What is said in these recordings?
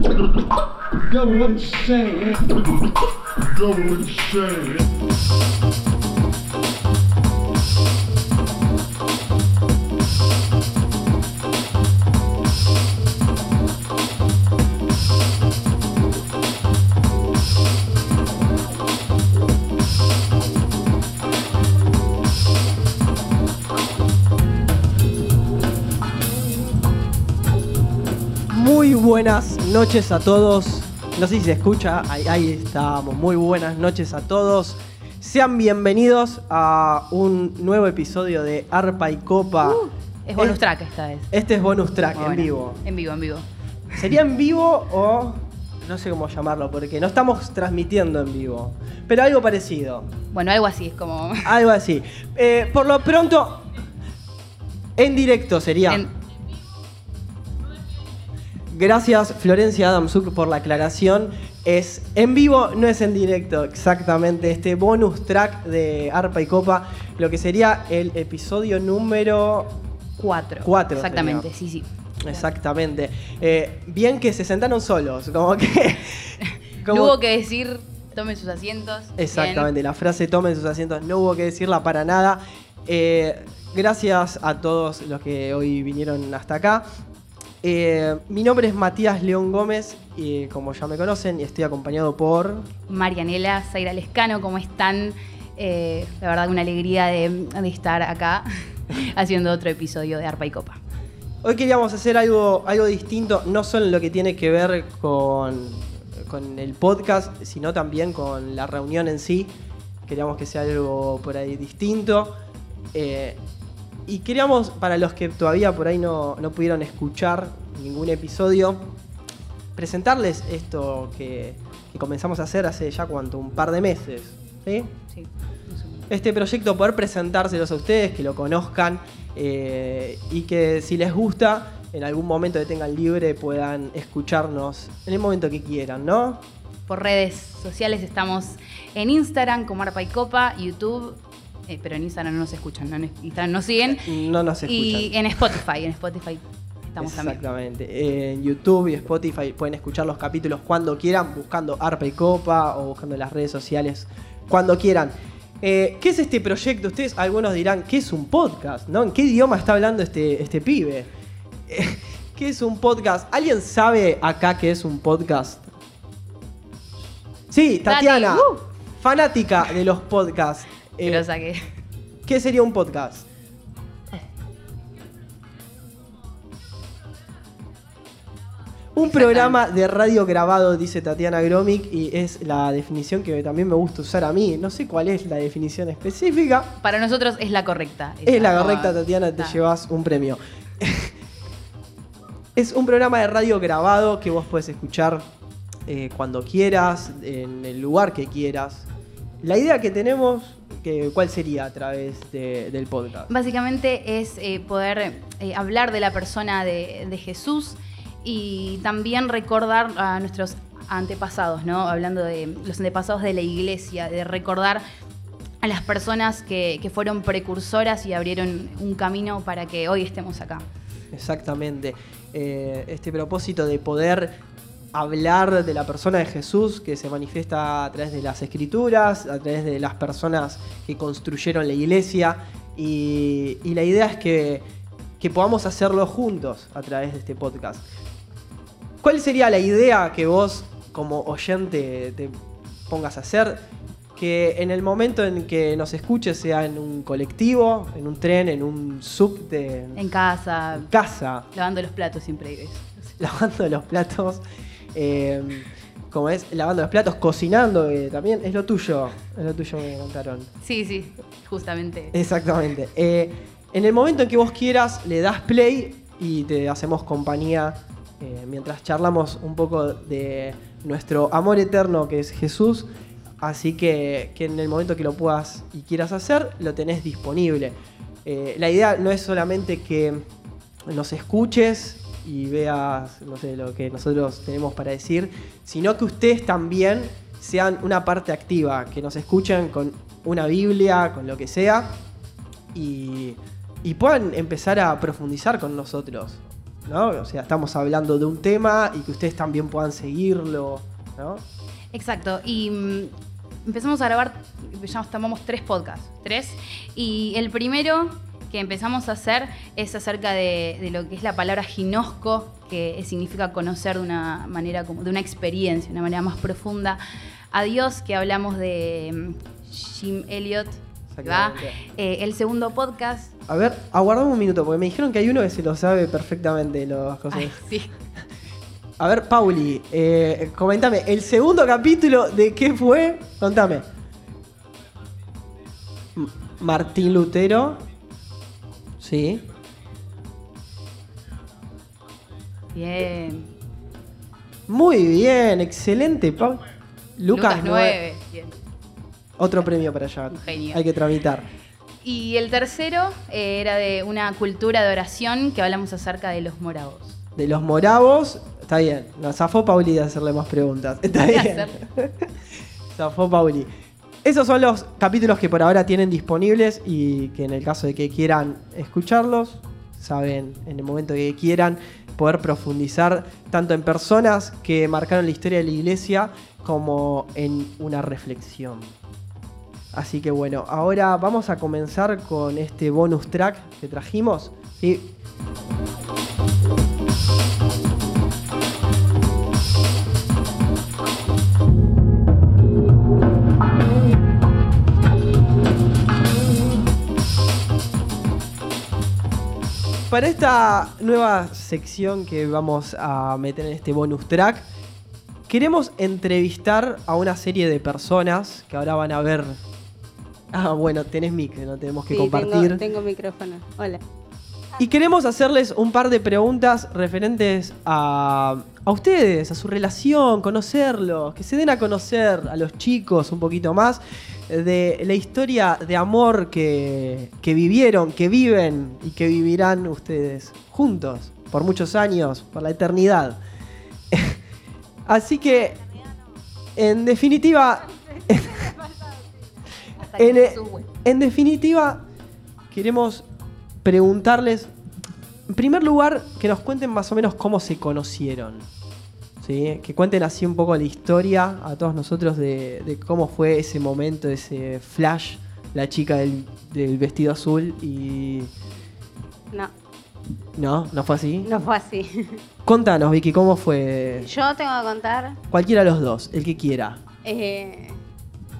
Go insane. Go insane. Muy buenas noches a todos. No sé si se escucha, ahí, ahí estamos. Muy buenas noches a todos. Sean bienvenidos a un nuevo episodio de Arpa y Copa. Uh, es bonus Es- track esta vez. Este es bonus track en vivo. En vivo, en vivo. ¿Sería en vivo o no sé cómo llamarlo? Porque no estamos transmitiendo en vivo. Pero algo parecido. Bueno, algo así, es como. Algo así. Eh, por lo pronto, en directo sería. en- Gracias Florencia Adamsuk por la aclaración. Es en vivo, no es en directo, exactamente. Este bonus track de Arpa y Copa, lo que sería el episodio número cuatro. Cuatro Exactamente, sería. sí, sí. Exactamente. Eh, bien que se sentaron solos, como que. No hubo que decir, tomen sus asientos. Exactamente, la frase tomen sus asientos, no hubo que decirla para nada. Eh, gracias a todos los que hoy vinieron hasta acá. Eh, mi nombre es Matías León Gómez y como ya me conocen, estoy acompañado por... Marianela, Zaira Lescano, ¿cómo están? Eh, la verdad, una alegría de, de estar acá haciendo otro episodio de Arpa y Copa. Hoy queríamos hacer algo, algo distinto, no solo en lo que tiene que ver con, con el podcast, sino también con la reunión en sí. Queríamos que sea algo por ahí distinto. Eh, y queríamos, para los que todavía por ahí no, no pudieron escuchar ningún episodio, presentarles esto que, que comenzamos a hacer hace ya cuánto, un par de meses. ¿sí? Sí. este proyecto, poder presentárselos a ustedes, que lo conozcan eh, y que si les gusta, en algún momento que tengan libre puedan escucharnos en el momento que quieran, ¿no? Por redes sociales estamos en Instagram como Arpa y Copa, YouTube, eh, pero en Instagram no nos escuchan, no, en Instagram nos siguen. No nos escuchan. Y en Spotify, en Spotify estamos también. Exactamente. En YouTube y Spotify pueden escuchar los capítulos cuando quieran, buscando Arpa y Copa o buscando las redes sociales cuando quieran. Eh, ¿Qué es este proyecto? Ustedes algunos dirán, ¿qué es un podcast? ¿No? ¿En qué idioma está hablando este, este pibe? Eh, ¿Qué es un podcast? ¿Alguien sabe acá qué es un podcast? Sí, Tati, Tatiana, uh. fanática de los podcasts. Eh, lo saqué. ¿Qué sería un podcast? Un programa de radio grabado, dice Tatiana Gromic, y es la definición que también me gusta usar a mí. No sé cuál es la definición específica. Para nosotros es la correcta. Es la correcta, Tatiana, te Ah. llevas un premio. es un programa de radio grabado que vos puedes escuchar eh, cuando quieras, en el lugar que quieras. La idea que tenemos, que, ¿cuál sería a través de- del podcast? Básicamente es eh, poder eh, hablar de la persona de, de Jesús y también recordar a nuestros antepasados, ¿no? Hablando de los antepasados de la iglesia, de recordar a las personas que, que fueron precursoras y abrieron un camino para que hoy estemos acá. Exactamente. Eh, este propósito de poder hablar de la persona de Jesús que se manifiesta a través de las escrituras, a través de las personas que construyeron la iglesia. Y, y la idea es que, que podamos hacerlo juntos a través de este podcast. ¿Cuál sería la idea que vos como oyente te pongas a hacer? Que en el momento en que nos escuches, sea en un colectivo, en un tren, en un subte, En casa, en casa, lavando los platos siempre. lavando los platos, eh, como es, lavando los platos, cocinando, que también es lo tuyo, es lo tuyo me contaron. Sí, sí, justamente. Exactamente. Eh, en el momento en que vos quieras, le das play y te hacemos compañía eh, mientras charlamos un poco de nuestro amor eterno que es Jesús. Así que, que en el momento que lo puedas y quieras hacer, lo tenés disponible. Eh, la idea no es solamente que nos escuches y veas, no sé, lo que nosotros tenemos para decir, sino que ustedes también sean una parte activa, que nos escuchen con una Biblia, con lo que sea, y, y puedan empezar a profundizar con nosotros. ¿no? O sea, estamos hablando de un tema y que ustedes también puedan seguirlo, ¿no? Exacto. Y mm, empezamos a grabar, ya tomamos tres podcasts, tres. Y el primero que empezamos a hacer es acerca de, de lo que es la palabra ginosco, que significa conocer de una manera como de una experiencia, de una manera más profunda a Dios, que hablamos de mm, Jim Elliot. ¿va? Eh, el segundo podcast. A ver, aguardame un minuto, porque me dijeron que hay uno que se lo sabe perfectamente las cosas. Ay, sí. A ver, Pauli, eh, comentame, el segundo capítulo de qué fue, contame. Martín Lutero. Sí. Bien. Muy bien, excelente, Pauli. Lucas, 9. 9. Bien. Otro premio para allá. Hay que tramitar. Y el tercero eh, era de una cultura de oración que hablamos acerca de los moravos. De los moravos, está bien. Nos zafó Pauli de hacerle más preguntas. Está bien. Zafó Pauli. Esos son los capítulos que por ahora tienen disponibles y que en el caso de que quieran escucharlos, saben, en el momento que quieran, poder profundizar tanto en personas que marcaron la historia de la iglesia como en una reflexión. Así que bueno, ahora vamos a comenzar con este bonus track que trajimos. Para esta nueva sección que vamos a meter en este bonus track, queremos entrevistar a una serie de personas que ahora van a ver. Ah, bueno, tenés mic, no tenemos que Sí, compartir. Tengo, tengo micrófono. Hola. Y queremos hacerles un par de preguntas referentes a, a ustedes, a su relación, conocerlos, que se den a conocer a los chicos un poquito más de la historia de amor que, que vivieron, que viven y que vivirán ustedes juntos por muchos años, por la eternidad. Así que, en definitiva, en, en definitiva, queremos preguntarles, en primer lugar, que nos cuenten más o menos cómo se conocieron. ¿Sí? Que cuenten así un poco la historia a todos nosotros de, de cómo fue ese momento, ese flash, la chica del, del vestido azul y... No, No, no fue así. no fue así. Contanos, Vicky, cómo fue. Yo tengo que contar. Cualquiera de los dos, el que quiera. eh,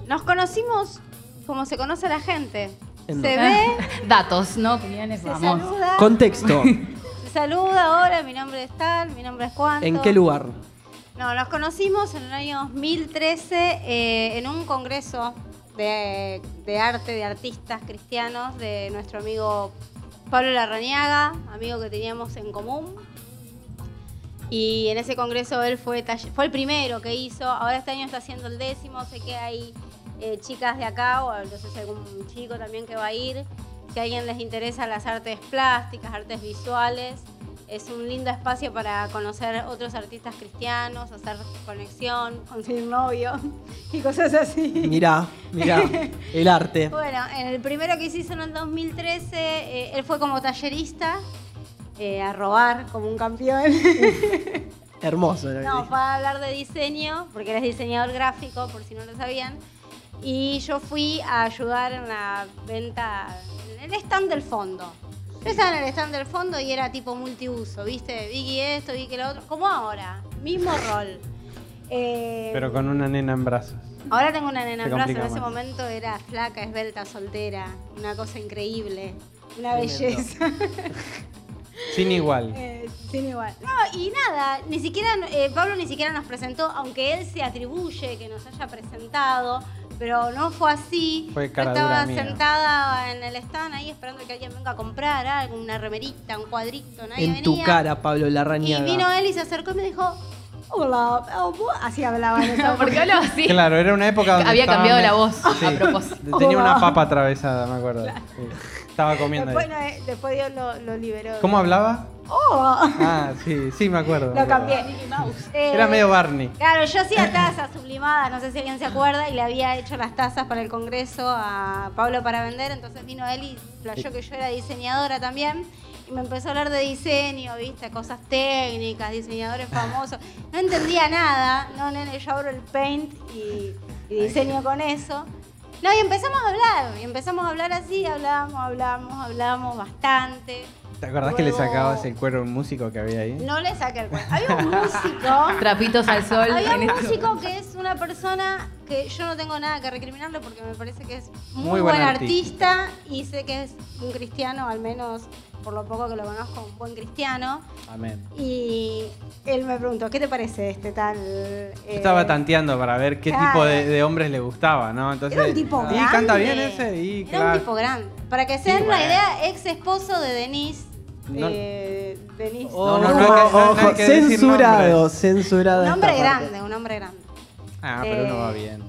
nos conocimos como se conoce a la gente. ¿En Se ve, Datos, ¿no? Opiniones, se vamos. saluda. Contexto. Se saluda, hola, mi nombre es tal, mi nombre es Juan. ¿En qué lugar? No, nos conocimos en el año 2013 eh, en un congreso de, arte, de artistas cristianos de nuestro amigo Pablo Larrañaga, amigo que teníamos en común. Y en ese congreso él fue, fue el primero que hizo, ahora este año está haciendo el décimo, sé que hay eh, chicas de acá, o no sé si algún chico también que va a ir, si a alguien les interesa las artes plásticas, artes visuales, es un lindo espacio para conocer otros artistas cristianos, hacer conexión, conseguir novio y cosas así. Mirá, mirá, el arte. Bueno, en el primero que se hizo en el 2013, eh, él fue como tallerista eh, a robar como un campeón. Hermoso. lo no, fue a hablar de diseño, porque él es diseñador gráfico, por si no lo sabían. Y yo fui a ayudar en la venta, en el stand del fondo. Yo estaba en el stand del fondo y era tipo multiuso, ¿viste? Vicky esto, Vicky lo otro. Como ahora, mismo rol. Eh, Pero con una nena en brazos. Ahora tengo una nena Se en brazos, en ese más. momento era flaca, esbelta, soltera, una cosa increíble, una belleza. Sin igual. Eh, sin igual. No, y nada, ni siquiera, eh, Pablo ni siquiera nos presentó, aunque él se atribuye que nos haya presentado, pero no fue así. Fue Yo cara estaba dura mía. sentada en el stand ahí esperando que alguien venga a comprar algo, una remerita, un cuadrito, nadie En venía. tu cara, Pablo Y Larrañaga. vino él y se acercó y me dijo, hola, Pablo". así hablaba. ¿no? ¿Por qué hablaba así? Claro, era una época donde Había estaba cambiado me- la voz Sí. a propósito. Tenía una papa atravesada, me acuerdo. Sí. Estaba comiendo Después, ahí. no, eh, después Dios lo, lo liberó. ¿Cómo hablaba? Oh. Ah, sí, sí, me acuerdo. Lo cambié. Eh, Era medio Barney. Claro, yo hacía tazas sublimadas, no sé si alguien se acuerda, y le había hecho las tazas para el congreso a Pablo para vender, entonces vino él y flasheó que yo era diseñadora también. Me empezó a hablar de diseño, viste, cosas técnicas, diseñadores famosos. No entendía nada. No, nene, yo abro el paint y, y diseño con eso. No, y empezamos a hablar, y empezamos a hablar así, hablamos, hablamos, hablamos bastante. ¿Te acordás que le sacabas el cuero a un músico que había ahí? No le saqué el cuento. Había un músico. Trapitos al sol. Había un este músico que es una persona que yo no tengo nada que recriminarle porque me parece que es muy, Muy buen buen artista. y sé que es un cristiano, al menos por lo poco que lo conozco, un buen cristiano. Amén. Y él me preguntó, ¿qué te parece este tal? Yo eh, estaba tanteando para ver qué claro. tipo de, de hombres le gustaba, ¿no? Entonces, Era un tipo y grande. canta bien ese, y Era claro. un tipo grande. Para que se den bueno. idea, ex esposo de Denise. No. eh, Denise. No, no, Ojo, no hay que- no hay ojo, que decir censurado, nombres. censurado. un esta hombre parte. grande, un hombre grande. Ah, pero uno Eh, va bien.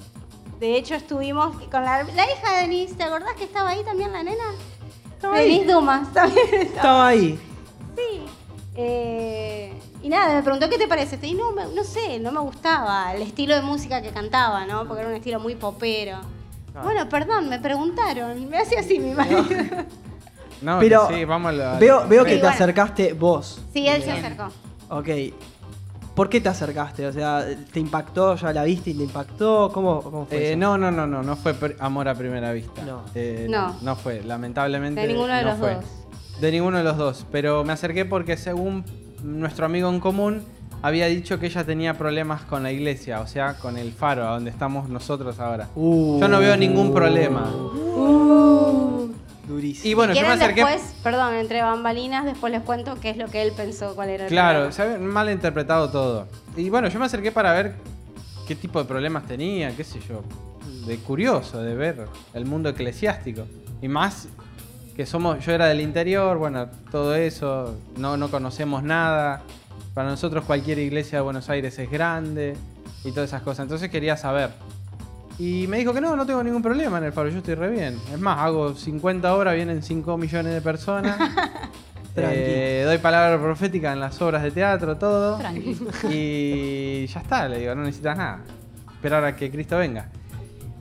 De hecho, estuvimos con la, la hija de Denise. ¿Te acordás que estaba ahí también la nena? Estaba ahí. Denise Dumas también estaba. Estaba ahí. Sí. Eh, y nada, me preguntó qué te parece. Y no, me- no sé, no me gustaba el estilo de música que cantaba, ¿no? Porque era un estilo muy popero. Bueno, perdón, me preguntaron. Me hacía así mi marido. No, Pero que sí, vamos a la- Veo, veo que te acercaste vos. Sí, él se acercó. Ok. ¿Por qué te acercaste? O sea, ¿te impactó? ¿Ya la viste y te impactó? ¿Cómo, cómo fue Eh, eso? no, no, no, no, no fue amor a primera vista. No. Eh, No. no fue, lamentablemente. De ninguno de no los fue. dos. De ninguno de los dos. Pero me acerqué porque según nuestro amigo en común había dicho que ella tenía problemas con la iglesia, o sea, con el faro, a donde estamos nosotros ahora. Uh. Yo no veo ningún problema. Durísimo. Y bueno, yo me ¿Quieren acerqué. después, perdón, entre bambalinas, después les cuento qué es lo que él pensó, cuál era el Claro, problema. se había mal interpretado todo. Y bueno, yo me acerqué para ver qué tipo de problemas tenía, qué sé yo. De curioso, de ver el mundo eclesiástico. Y más que somos, yo era del interior, bueno, todo eso, no, no conocemos nada. Para nosotros cualquier iglesia de Buenos Aires es grande y todas esas cosas. Entonces quería saber. Y me dijo que no, no tengo ningún problema en el faro, yo estoy re bien. Es más, hago 50 horas, vienen 5 millones de personas. Eh, doy palabra profética en las obras de teatro, todo. Tranqui. Y ya está, le digo, no necesitas nada. Esperar a que Cristo venga.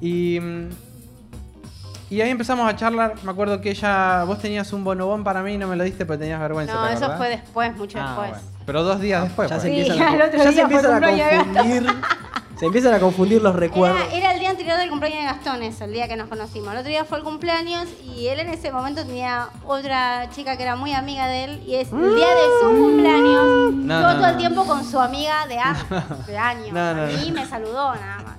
Y, mm, y ahí empezamos a charlar. Me acuerdo que ella, vos tenías un bonobón para mí y no me lo diste porque tenías vergüenza. No, ¿te eso fue después, mucho Ah, después. bueno. Pero dos días después. ya pues. se Sí, empiezan, a, al otro ya se día fue empiezan a confundir. Se empiezan a confundir los recuerdos. Era, era el día anterior del cumpleaños de Gastón, eso, el día que nos conocimos. El otro día fue el cumpleaños y él en ese momento tenía otra chica que era muy amiga de él y es el día de su cumpleaños. No, Estuvo no, todo el tiempo con su amiga de, de años. A mí no. me saludó nada más.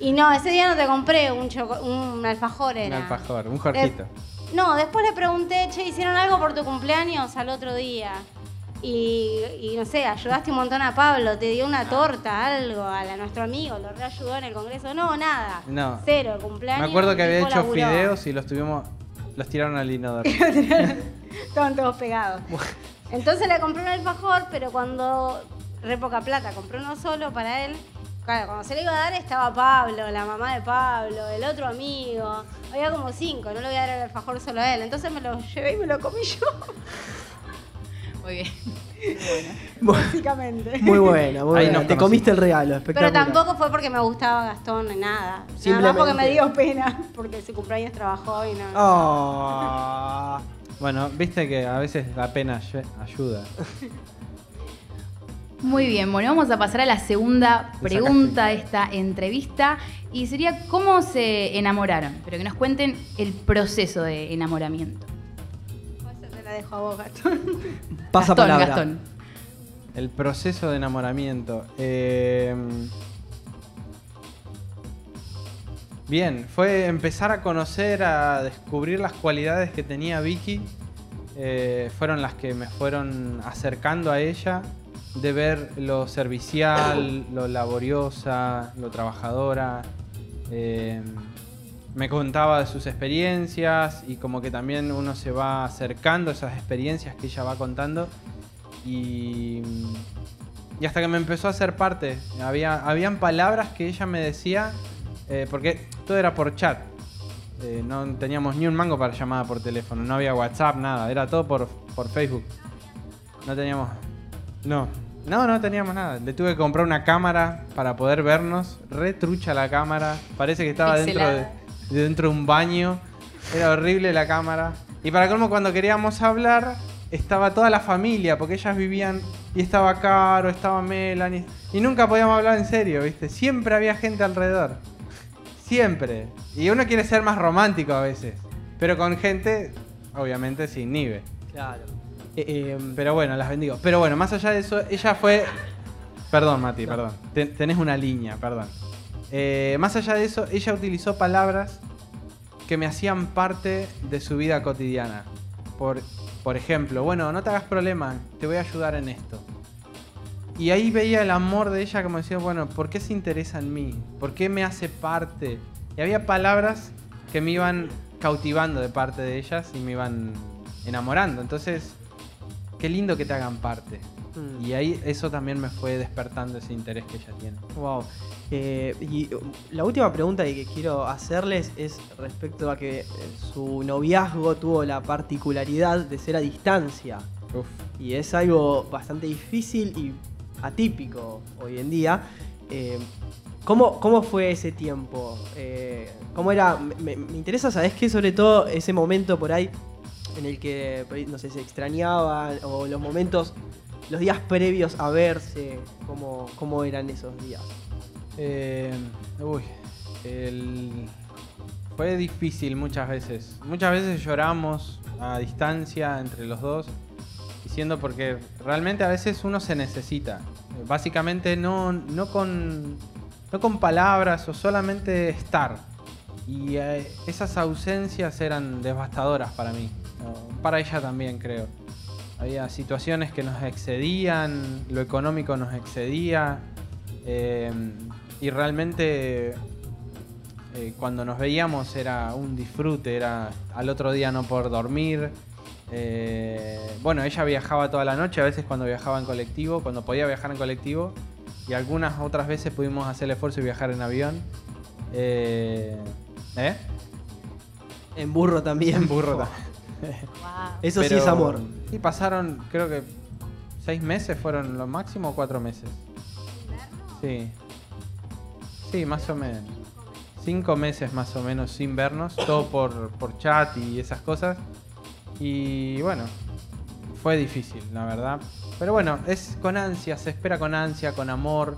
Y no, ese día no te compré un, un alfajor, Un era. alfajor, un jorjito. no, después le pregunté, che, ¿hicieron algo por tu cumpleaños al otro día? Y, y no sé, ayudaste un montón a Pablo, te dio una torta, algo, a, la- nuestro amigo, lo reayudó en el congreso. No, nada. No. Cero, cumpleaños. Me acuerdo que había hecho laburó. fideos y los tuvimos. Los tiraron al inodoro. Estaban todos pegados. Entonces le compré un alfajor, pero cuando. Re poca plata, compré uno solo para él. Claro, cuando se le iba a dar estaba Pablo, la mamá de Pablo, el otro amigo. Había como cinco, no le voy a dar el alfajor solo a él. Entonces me lo llevé y me lo comí yo, Muy bien. básicamente. Muy buena, muy nos Te comiste el regalo, Pero espectacular. tampoco fue porque me gustaba Gastón ni nada. Nada más porque me dio pena, porque su cumpleaños trabajó y no. Ah. Bueno, viste que a veces la pena ay- ayuda. Muy bien, bueno, vamos a pasar a la segunda pregunta de esta entrevista y sería cómo se enamoraron, pero que nos cuenten el proceso de enamoramiento. La dejo a vos, Gastón. Pasa Gastón, palabra. Gastón. El proceso de enamoramiento. Eh, bien, fue empezar a conocer, a descubrir las cualidades que tenía Vicky. Eh, fueron las que me fueron acercando a ella, de ver lo servicial, lo laboriosa, lo trabajadora. Eh, me contaba de sus experiencias y como que también uno se va acercando a esas experiencias que ella va contando y, y hasta que me empezó a hacer parte. Había, habían palabras que ella me decía, eh, porque todo era por chat. Eh, no teníamos ni un mango para llamada por teléfono, no había WhatsApp, nada, era todo por, por Facebook. No teníamos... No, no, no teníamos nada. Le tuve que comprar una cámara para poder vernos. Re trucha la cámara. Parece que estaba dentro de, dentro de un baño. Era horrible la cámara. Y para colmo, cuando queríamos hablar, estaba toda la familia, porque ellas vivían y estaba Caro, estaba Melanie, y nunca podíamos hablar en serio, ¿viste? Siempre había gente alrededor. Siempre. Y uno quiere ser más romántico a veces, pero con gente, obviamente, sin nivel. Claro. Eh, eh, Pero bueno, las bendigo. Pero bueno, más allá de eso, ella fue. Perdón, Mati, perdón. Ten- tenés una línea, perdón. Eh, más allá de eso, ella utilizó palabras que me hacían parte de su vida cotidiana. Por, por ejemplo, bueno, no te hagas problema, te voy a ayudar en esto. Y ahí veía el amor de ella como decía, bueno, ¿por qué se interesa en mí? ¿Por qué me hace parte? Y había palabras que me iban cautivando de parte de ellas y me iban enamorando. Entonces, qué lindo que te hagan parte. Mm. Y ahí eso también me fue despertando ese interés que ella tiene. Wow. Eh, y uh, la última pregunta que quiero hacerles es respecto a que eh, su noviazgo tuvo la particularidad de ser a distancia. Uf. Y es algo bastante difícil y atípico hoy en día. Eh, ¿cómo, cómo fue ese tiempo? Eh, ¿Cómo era? Me, me interesa, ¿sabes qué? Sobre todo ese momento por ahí en el que, no sé, se extrañaban o los momentos, los días previos a verse, ¿cómo, cómo eran esos días? Eh, fue difícil muchas veces. Muchas veces lloramos a distancia entre los dos, diciendo porque realmente a veces uno se necesita. Eh, Básicamente no, no, con, no con palabras o solamente estar. Y eh, esas ausencias eran devastadoras para mí. Para ella también creo. Había situaciones que nos excedían, lo económico nos excedía. Y realmente eh, cuando nos veíamos era un disfrute, era al otro día no poder dormir. Eh, bueno, ella viajaba toda la noche, a veces cuando viajaba en colectivo, cuando podía viajar en colectivo, y algunas otras veces pudimos hacer el esfuerzo y viajar en avión. Eh, ¿eh? En burro también. En burro también. Wow. Eso sí es amor. Sí, pasaron, creo que seis meses fueron lo máximo o cuatro meses. Sí. Sí, más o menos. Cinco meses más o menos sin vernos, todo por, por chat y esas cosas. Y bueno, fue difícil, la verdad. Pero bueno, es con ansia, se espera con ansia, con amor.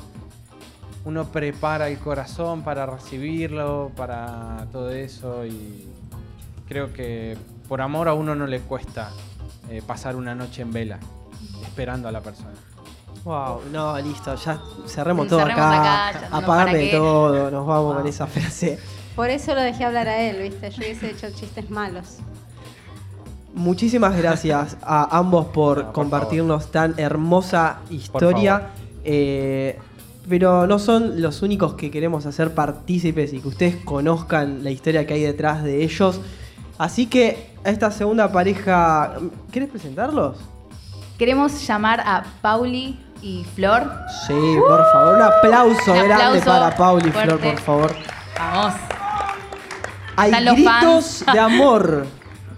Uno prepara el corazón para recibirlo, para todo eso y creo que por amor a uno no le cuesta eh, pasar una noche en vela esperando a la persona. Wow, no, listo, ya cerremos todo Cerremos acá. acá, no, apagame ¿para qué? todo, nos vamos Wow. con esa frase. Por eso lo dejé hablar a él, ¿viste? Yo hubiese hecho chistes malos. Muchísimas gracias a ambos por No, por compartirnos tan hermosa historia. Eh, pero no son los únicos que queremos hacer partícipes y que ustedes conozcan la historia que hay detrás de ellos. Así que a esta segunda pareja, ¿quieres presentarlos? Queremos llamar a Pauli y Flor. Sí, por favor, un aplauso Un grande para Pauli y Flor, por favor. Vamos. Hay Están gritos de amor.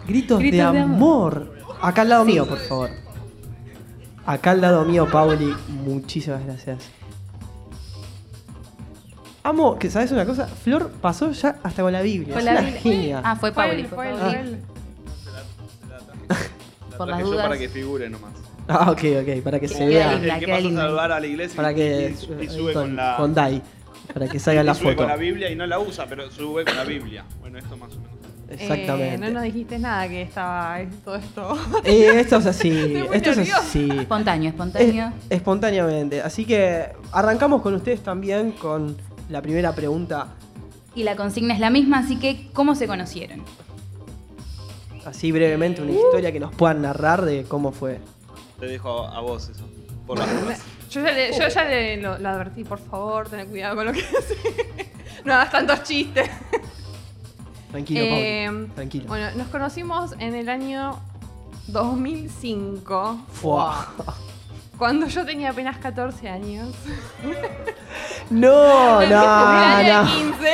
Gritos, de, amor. Acá al lado mío, por favor. Acá al lado mío, Pauli. Muchísimas gracias. Amo, que sabes una cosa, Flor pasó ya hasta con la Biblia. Con la Biblia. genia. Ah, fue Pauli. fue fue fue Por las dudas. para que figure nomás. Ah, ok, ok, para que se vea. linda, el que pasa a saludar a la iglesia Para y- que y, y sube con, con, la con Dai. Para que salga y la sube foto. con la Biblia y no la usa, pero sube con la Biblia. Bueno, esto más o menos. Exactamente. Eh, no nos dijiste nada que estaba todo esto. Eh, esto es así. Esto es así. Espontáneo, espontáneo. Es- espontáneamente. Así que arrancamos con ustedes también con la primera pregunta. Y la consigna es la misma, así que ¿cómo se conocieron? Así brevemente, Uh. una historia que nos puedan narrar de cómo fue. Te dejo a, a vos eso. Por las dudas. Yo ya le, yo ya le lo, lo advertí, por favor, ten cuidado con lo que haces. No hagas tantos chistes. Tranquilo, Eh, Pauli. Tranquilo. Bueno, nos conocimos en el año 2005, Fua. cuando yo tenía apenas 14 años. No, no, de no. 15,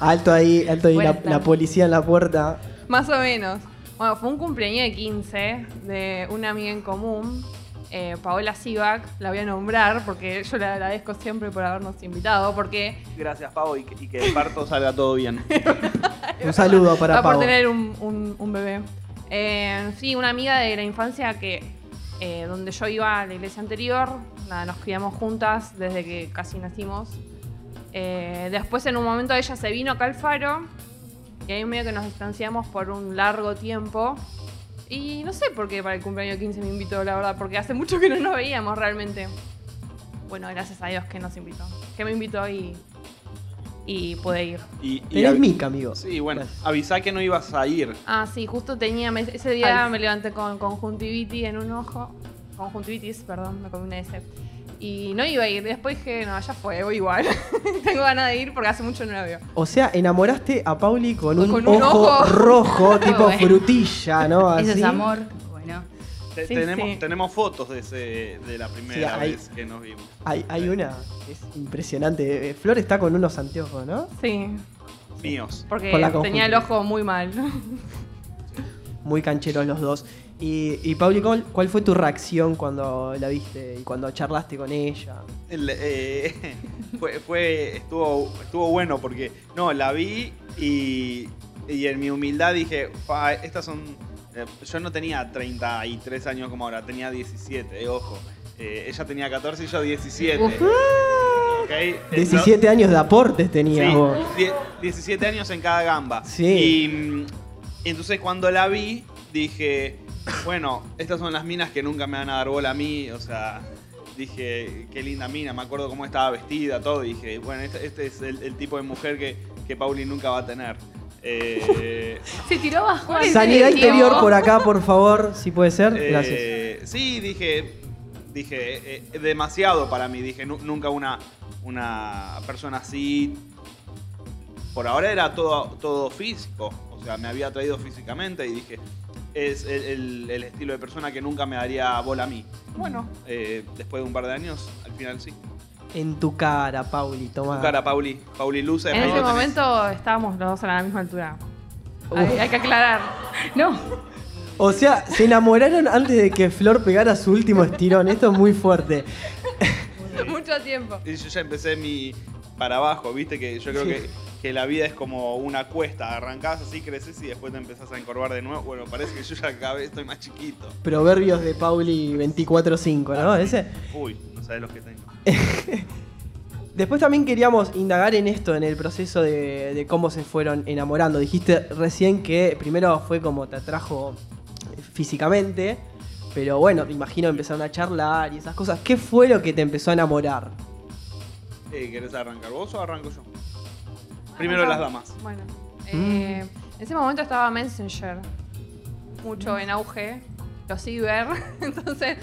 Alto ahí, alto ahí, la policía en la puerta. más o menos. Bueno, fue un cumpleaños de 15 de una amiga en común, eh, Paola Sivak, la voy a nombrar porque yo le agradezco siempre por habernos invitado, porque Gracias, Pavo, y que, y que el parto salga todo bien. Un saludo para va por Pau. tener un, un- un bebé. Eh, sí, una amiga de la infancia que eh, donde yo iba a la iglesia anterior, nada, nos criamos juntas desde que casi nacimos. Eh, después en un momento ella se vino acá al Faro y ahí medio que nos distanciamos por un largo tiempo. Y no sé por qué para el cumpleaños 15 me invitó, la verdad, porque hace mucho que no nos veíamos realmente. Bueno, gracias a Dios que nos invitó. Que me invitó y, y pude ir. Y, y Eres mica, amigo. Sí, bueno, Gracias. avisá que no ibas a ir. Ah, sí, justo tenía, me- ese día Ay. me levanté con conjuntivitis en un ojo. Conjuntivitis, perdón, me comí una S. Y no iba a ir. Después dije, no, ya fue, voy igual. Tengo ganas de ir porque hace mucho no la veo. O sea, enamoraste a Pauli con un, Con un ojo, ojo. rojo, tipo Bueno. frutilla, ¿no? Eso es Así. amor. Bueno. Te- Sí, tenemos, sí. tenemos fotos de, ese, de la primera Sí, hay- vez que nos vimos. Hay, hay una que es impresionante. Eh, Flor está con unos anteojos, ¿no? Sí, Míos. porque Por tenía el ojo muy mal. Muy cancheros los dos. Y, y Pauli, ¿cuál, cuál fue tu reacción cuando la viste y cuando charlaste con ella? El, eh, fue, fue, estuvo, estuvo bueno porque, no, la vi y, y en mi humildad dije, "Fa, estas son, eh, yo no tenía 33 años como ahora, tenía 17, eh, ojo. Eh, ella tenía 14 y yo 17. Uf. ¿ok? Eh, 17 años de aportes tenías Sí, vos. die- 17 años en cada gamba. Sí. Y mm, entonces cuando la vi, dije, bueno, estas son las minas que nunca me van a dar bola a mí. O sea, dije, qué linda mina, me acuerdo cómo estaba vestida, todo. Dije, bueno, este, este es el, el tipo de mujer que, que Pauli nunca va a tener. Eh, Se tiró bajo. Sanidad interior por acá, por favor, si puede ser. Gracias. Eh, sí, dije, dije, eh, eh, demasiado para mí. Dije, "Nu- nunca una, una persona así. Por ahora era todo, todo físico. O sea, me había atraído físicamente y dije, es el, el- el estilo de persona que nunca me daría bola a mí. Bueno, eh, después de un par de años, al final sí. En tu cara, Pauli, toma. Tu cara, Pauli. Pauli Luce. En ese momento estábamos los dos a la misma altura. Hay, hay que aclarar. No. O sea, se enamoraron antes de que Flor pegara su último estirón. Esto es muy fuerte. Mucho tiempo. Y yo ya empecé mi para abajo, viste que yo creo Sí. que, que la vida es como una cuesta, arrancás así, creces y después te empezás a encorvar de nuevo. Bueno, parece que yo ya vez estoy más chiquito. Proverbios de Pauli 24-5, ¿no? Ese. Uy, no sabes los que tengo. Después también queríamos indagar en esto, en el proceso de, de cómo se fueron enamorando. Dijiste recién que primero fue como te atrajo físicamente, pero bueno, me imagino empezaron a charlar y esas cosas. ¿Qué fue lo que te empezó a enamorar? Eh, ¿Querés arrancar vos o arranco yo? Primero las damas. Bueno, Mm. eh, en ese momento estaba Messenger, mucho en auge, los ciber, entonces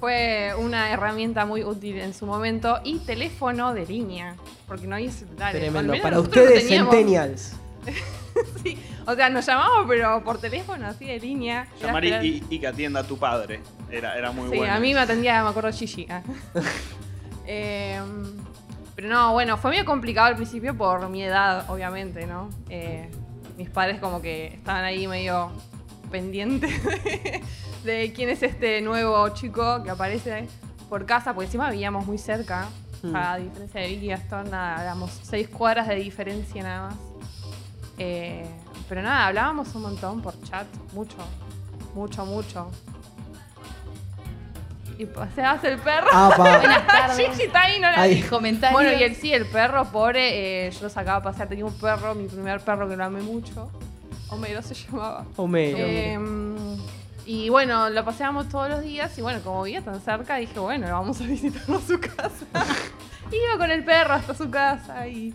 fue una herramienta muy útil en su momento y teléfono de línea, porque no había celulares. Al Tremendo. menos Para ustedes, centennials. Sí, o sea, nos llamamos, pero por teléfono, así de línea. Llamar y, que atienda a tu padre. Era, era muy sí, bueno. a mí me atendía, me acuerdo, Gigi. ah. Eh, pero no, bueno, fue medio complicado al principio por mi edad, obviamente, ¿no? Eh, mis padres como que estaban ahí medio pendientes de, de quién es este nuevo chico que aparece por casa, porque encima vivíamos muy cerca. Mm. A diferencia de Vicky y Gastón, nada, éramos seis cuadras de diferencia nada más. Eh, pero nada, hablábamos un montón por chat, mucho, mucho, mucho. Y paseabas el perro. Apa. Buenas tardes. Gigi está ahí, no la vi. Comentarios. Bueno, y el sí, el perro, pobre, eh, yo lo sacaba a pasear. Tenía un perro, mi primer perro que lo amé mucho. Homero se llamaba. Homero. Eh, y bueno, lo paseábamos todos los días. Y bueno, como vivía tan cerca, dije, bueno, vamos a visitarlo a su casa. Iba con el perro hasta su casa y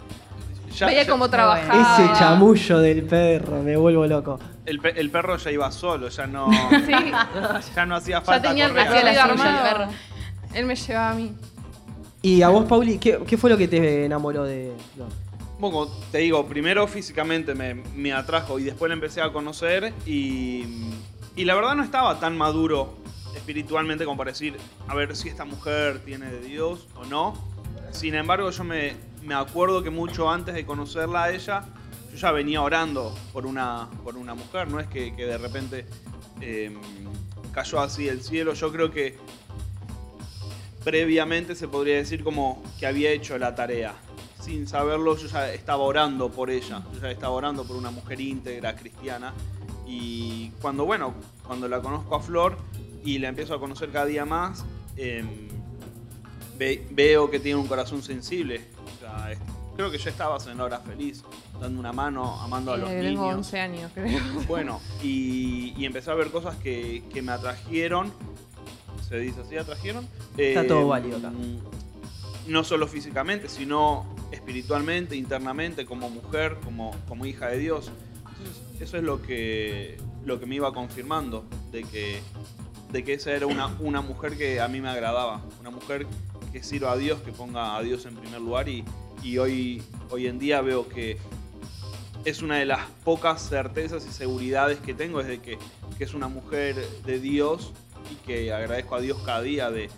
Ya- veía ya- cómo trabajaba. Ese chamullo del perro, me vuelvo loco. el, pe- el perro ya iba solo, ya no, Sí, ya no hacía ya falta tenía el correr. Hacía la recorrido suya, el perro. Él me llevaba a mí. Y a vos, Pauli, ¿qué, qué fue lo que te enamoró de Flor? Bueno, te digo, primero físicamente me, me atrajo y después la empecé a conocer y, y la verdad no estaba tan maduro espiritualmente como para decir, a ver si esta mujer tiene de Dios o no. Sin embargo, yo me, me acuerdo que mucho antes de conocerla a ella, yo ya venía orando por una, por una mujer, no es que, de repente eh, cayó así del cielo, yo creo que previamente se podría decir como que había hecho la tarea. Sin saberlo, yo ya estaba orando por ella. Yo ya estaba orando por una mujer íntegra, cristiana. Y cuando, bueno, cuando la conozco a Flor y la empiezo a conocer cada día más, em, ve- veo que tiene un corazón sensible. Creo que ya estabas en la hora feliz, dando una mano, amando a los Eh, tengo niños. 11 años, creo. Bueno, y, y empecé a ver cosas que, que me atrajeron. ¿Se dice así? ¿Atrajeron? Está todo válido acá. No solo físicamente, sino espiritualmente, internamente, como mujer, como, como hija de Dios. Entonces, eso es lo que, lo que me iba confirmando, de que, de que esa era una, una mujer que a mí me agradaba. Una mujer que sirva a Dios, que ponga a Dios en primer lugar. Y, y hoy, hoy en día veo que es una de las pocas certezas y seguridades que tengo, es de que, que es una mujer de Dios y que agradezco a Dios cada día de,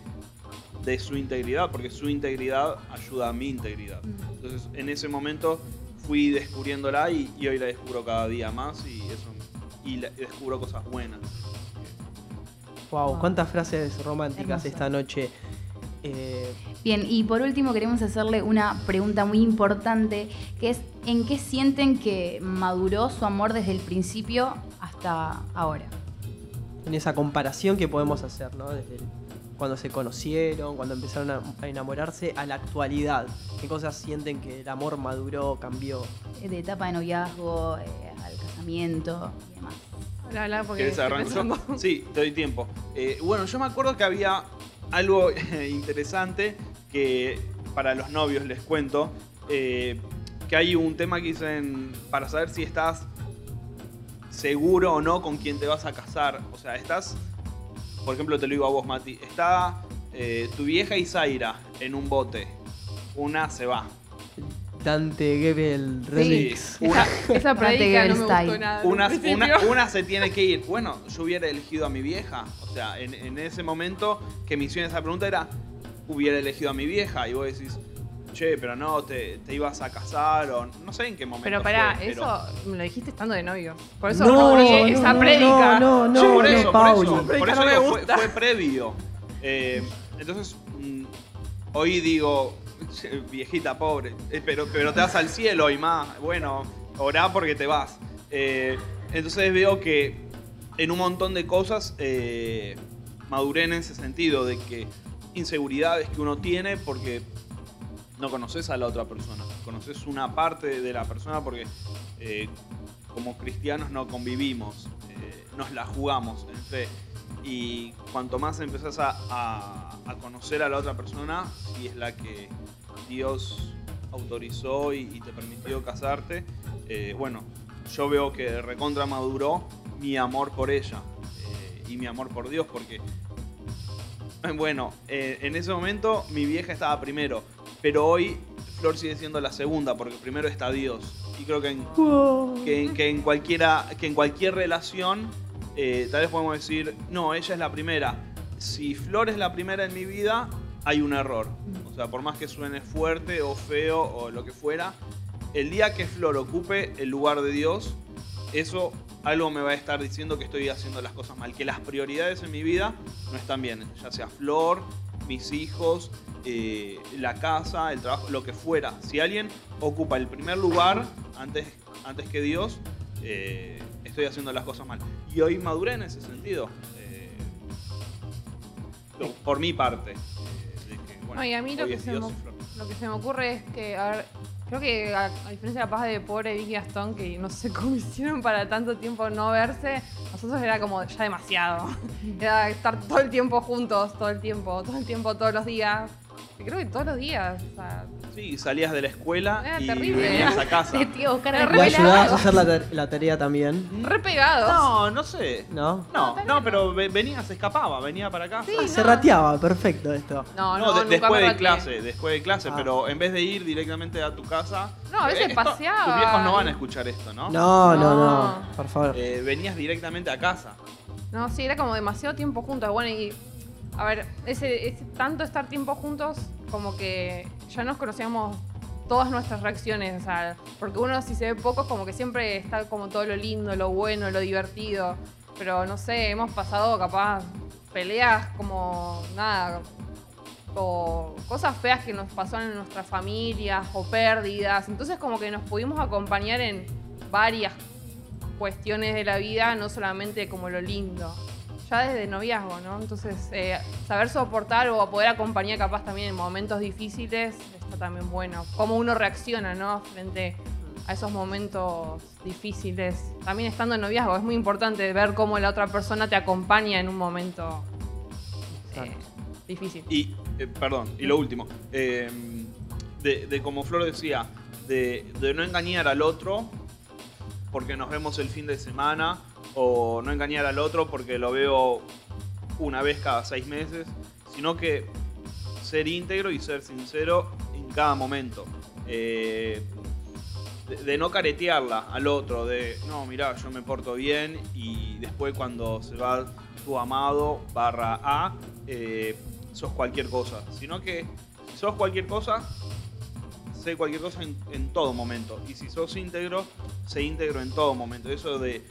de su integridad, porque su integridad ayuda a mi integridad. Entonces, en ese momento fui descubriéndola y, y hoy la descubro cada día más y eso y la- descubro cosas buenas. Wow, cuántas frases románticas Hermoso. esta noche. Eh, Bien, y por último queremos hacerle una pregunta muy importante, que es ¿en qué sienten que maduró su amor desde el principio hasta ahora? en esa comparación que podemos hacer, ¿no? Desde el- cuando se conocieron, cuando empezaron a, a enamorarse, a la actualidad. ¿Qué cosas sienten que el amor maduró, cambió? De etapa de noviazgo eh, al casamiento y demás. Sí, te doy tiempo. Eh, bueno, yo me acuerdo que había algo interesante que para los novios les cuento, eh, que hay un tema que dicen para saber si estás seguro o no con quién te vas a casar. O sea, estás, por ejemplo, te lo digo a vos, Mati, está eh, tu vieja y Zaira en un bote. Una se va. Dante Gebel Remix. Una, Esa predica no me Style. gustó nada. una, se tiene que ir. Bueno, yo hubiera elegido a mi vieja. O sea, en, en ese momento que me hicieron esa pregunta era, hubiera elegido a mi vieja. Y vos decís, che, pero no, te, te ibas a casar o no sé en qué momento. Pero pará, fue, pero- eso me lo dijiste estando de novio. Por eso No, porque no, esa no, prédica. no, no, Sí, no, por eso, por eso, por eso no me digo, fue, gusta. fue previo. Eh, entonces, mm, hoy digo, viejita pobre, eh, pero, pero te vas al cielo y más. Bueno, orá porque te vas. Eh, entonces veo que en un montón de cosas eh, maduré en ese sentido, de que inseguridades que uno tiene porque no conoces a la otra persona, conoces una parte de la persona porque eh, como cristianos no convivimos, nos la jugamos en fe. Y cuanto más empezás a, a- a conocer a la otra persona, si es la que Dios autorizó y, y te permitió casarte, eh, bueno, yo veo que recontra maduró mi amor por ella eh, y mi amor por Dios, porque, bueno, eh, en ese momento mi vieja estaba primero, pero hoy Flor sigue siendo la segunda, porque primero está Dios. Y creo que en, que, en- que en cualquiera, que en cualquier relación, eh, tal vez podemos decir, no, ella es la primera. Si Flor es la primera en mi vida, hay un error. O sea, por más que suene fuerte o feo o lo que fuera, el día que Flor ocupe el lugar de Dios, eso algo me va a estar diciendo que estoy haciendo las cosas mal, que las prioridades en mi vida no están bien, ya sea Flor, mis hijos, eh, la casa, el trabajo, lo que fuera. Si alguien ocupa el primer lugar antes, antes que Dios, eh, estoy haciendo las cosas mal. Y hoy maduré en ese sentido. eh, por mi parte. De bueno, No, y a mí lo que, se me, lo que se me ocurre es que, a ver, creo que a, a diferencia capaz de pobre Vicky Gastón, que no sé cómo hicieron para tanto tiempo no verse, nosotros era como ya demasiado. Era estar todo el tiempo juntos, todo el tiempo, todo el tiempo, todos los días. Creo que todos los días. O sea, Sí, salías de la escuela Era y terrible. venías a casa. Te a buscar a la ¿Le re- escuela. ayudabas a hacer la, ta- la tarea también? re pegados. No, no sé. ¿No? No, no, pero ve- venía, se escapaba, venía para acá. Sí, Ah, no. se rateaba, perfecto esto. No, No, no, de- nunca después me de rateé. clase, después de clase, Ah. pero en vez de ir directamente a tu casa. No, a veces esto- paseaba. Tus viejos no van a escuchar esto, ¿no? No, no, no, No. por favor. Eh, venías directamente a casa. No, sí, era como demasiado tiempo juntos. Bueno, y a ver, ese, ese tanto estar tiempo juntos, como que ya nos conocíamos todas nuestras reacciones. O sea, porque uno si se ve poco, como que siempre está como todo lo lindo, lo bueno, lo divertido. Pero no sé, hemos pasado capaz peleas como nada. O cosas feas que nos pasaron en nuestras familias o pérdidas. Entonces como que nos pudimos acompañar en varias cuestiones de la vida, no solamente como lo lindo. Ya desde noviazgo, ¿no? Entonces, eh, saber soportar o poder acompañar capaz también en momentos difíciles está también bueno. Cómo uno reacciona, ¿no? Frente a esos momentos difíciles. También estando en noviazgo, es muy importante ver cómo la otra persona te acompaña en un momento eh, difícil. Y, eh, perdón, y lo último. eh, de, de como Flor decía, de, de no engañar al otro porque nos vemos el fin de semana, o no engañar al otro porque lo veo una vez cada seis meses, sino que ser íntegro y ser sincero en cada momento. Eh, de, no caretearla al otro, de no, mirá, yo me porto bien y después cuando se va tu amado barra A, eh, sos cualquier cosa. Sino que si sos cualquier cosa, sé cualquier cosa en, en todo momento. Y si sos íntegro, sé íntegro en todo momento. Eso de,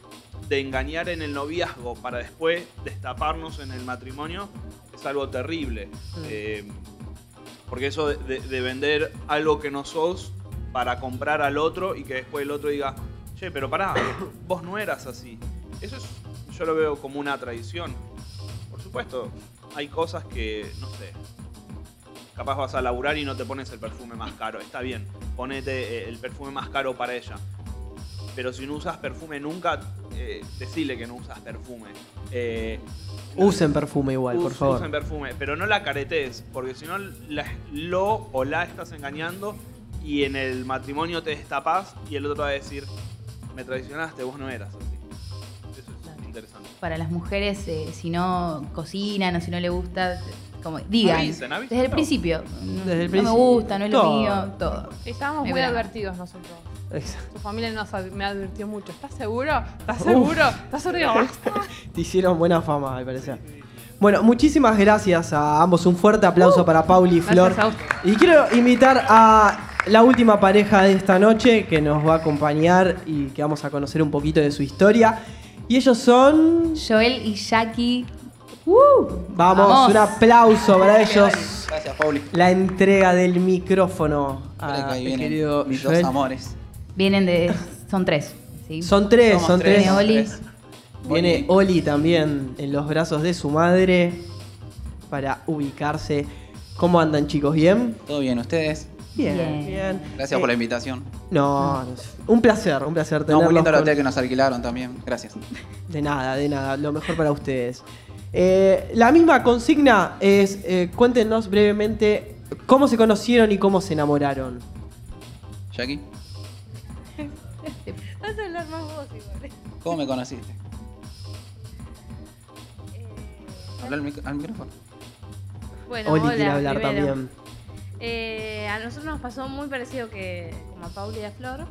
de engañar en el noviazgo para después destaparnos en el matrimonio es algo terrible. Eh, porque eso de, de- de vender algo que no sos para comprar al otro y que después el otro diga, che, pero pará, vos no eras así. Eso es, yo lo veo como una tradición. Por supuesto, hay cosas que, no sé, capaz vas a laburar y no te pones el perfume más caro. Está bien, ponete eh, el perfume más caro para ella. Pero si no usas perfume nunca, eh, decile que no usas perfume. Eh, Usen perfume igual, por favor. Usen perfume, pero no la caretes, porque si no lo o la estás engañando y en el matrimonio te destapas y el otro va a decir, me traicionaste, vos no eras así. Eso es interesante. Para las mujeres, eh, si no cocinan o si no le gusta, como digan. Avisen, avisen Desde el principio. Desde el no principio. me gusta, no es lo mío, todo. Estábamos Me muy advertidos nosotros. Exacto. Tu familia nos ad- me advirtió mucho. ¿Estás seguro? ¿Estás seguro? ¿Estás seguro? Te hicieron buena fama, al parecer. Bueno, muchísimas gracias a ambos. Un fuerte aplauso para Pauli y Flor. Y quiero invitar a la última pareja de esta noche que nos va a acompañar y que vamos a conocer un poquito de su historia. Y ellos son. Joel y Jackie. Vamos, Vamos. un aplauso para ellos. Gracias, Pauli. La entrega del micrófono a vienen querido mis Joel. dos amores. Vienen de. Son tres. ¿sí? Son tres, Somos son tres. Viene Oli. Viene Oli también en los brazos de su madre para ubicarse. ¿Cómo andan chicos? ¿Bien? Todo bien, ¿ustedes? Bien, bien. Bien. Gracias Eh, por la invitación. No, no, un placer, un placer No, tenerlos. muy lindo el con- hotel que nos alquilaron también. Gracias. De nada, de nada, lo mejor para ustedes. Eh, la misma consigna es, eh, cuéntenos brevemente cómo se conocieron y cómo se enamoraron. Jackie, Vas a hablar más vos igual. ¿cómo me conociste? Habla al, mic- al micrófono. Bueno, Oli hola, quiere hablar primero. también. Eh, a nosotros nos pasó muy parecido que como a Paula y a Flor.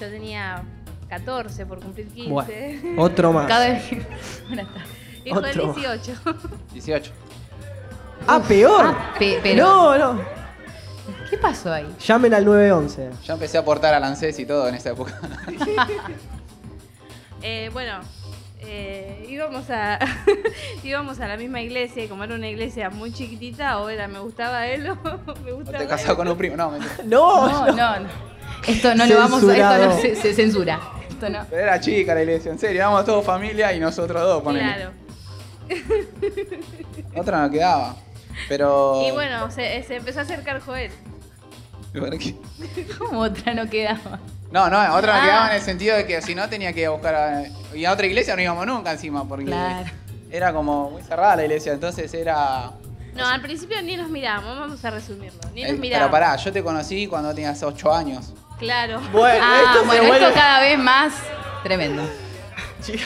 Yo tenía 14 por cumplir 15. Bueno, otro más. Cada vez. Buenas tardes. Fue Otro. 18. 18. Ah, peor. Ah, pe- pero- No, no. ¿Qué pasó ahí? Llamen al 911. Ya empecé a aportar al ANSES y todo en esa época. Eh, bueno, eh, íbamos a íbamos a la misma iglesia y como era una iglesia muy chiquitita, o era me gustaba él o me ¿O gustaba te él. casado con un primo? No, mentira. No, No, no, no. Esto no lo vamos a. Esto Censurado. no se, se censura. Esto no. Pero era chica la iglesia, en serio. Éramos todos familia y nosotros dos, ponele. Claro. Otra no quedaba. Pero. Y bueno, se, se empezó a acercar Joel. ¿Por qué? Como otra no quedaba. No, no, otra no Ah. quedaba en el sentido de que si no tenía que ir a buscar a... Y a otra iglesia no íbamos nunca encima, porque Claro. era como muy cerrada la iglesia, entonces era... No, al principio ni nos mirábamos, vamos a resumirlo. Ni Eh, nos pero mirábamos. pará, yo te conocí cuando tenías 8 años. Claro. Bueno, Ah, esto bueno, esto cada vez más tremendo. Chicos,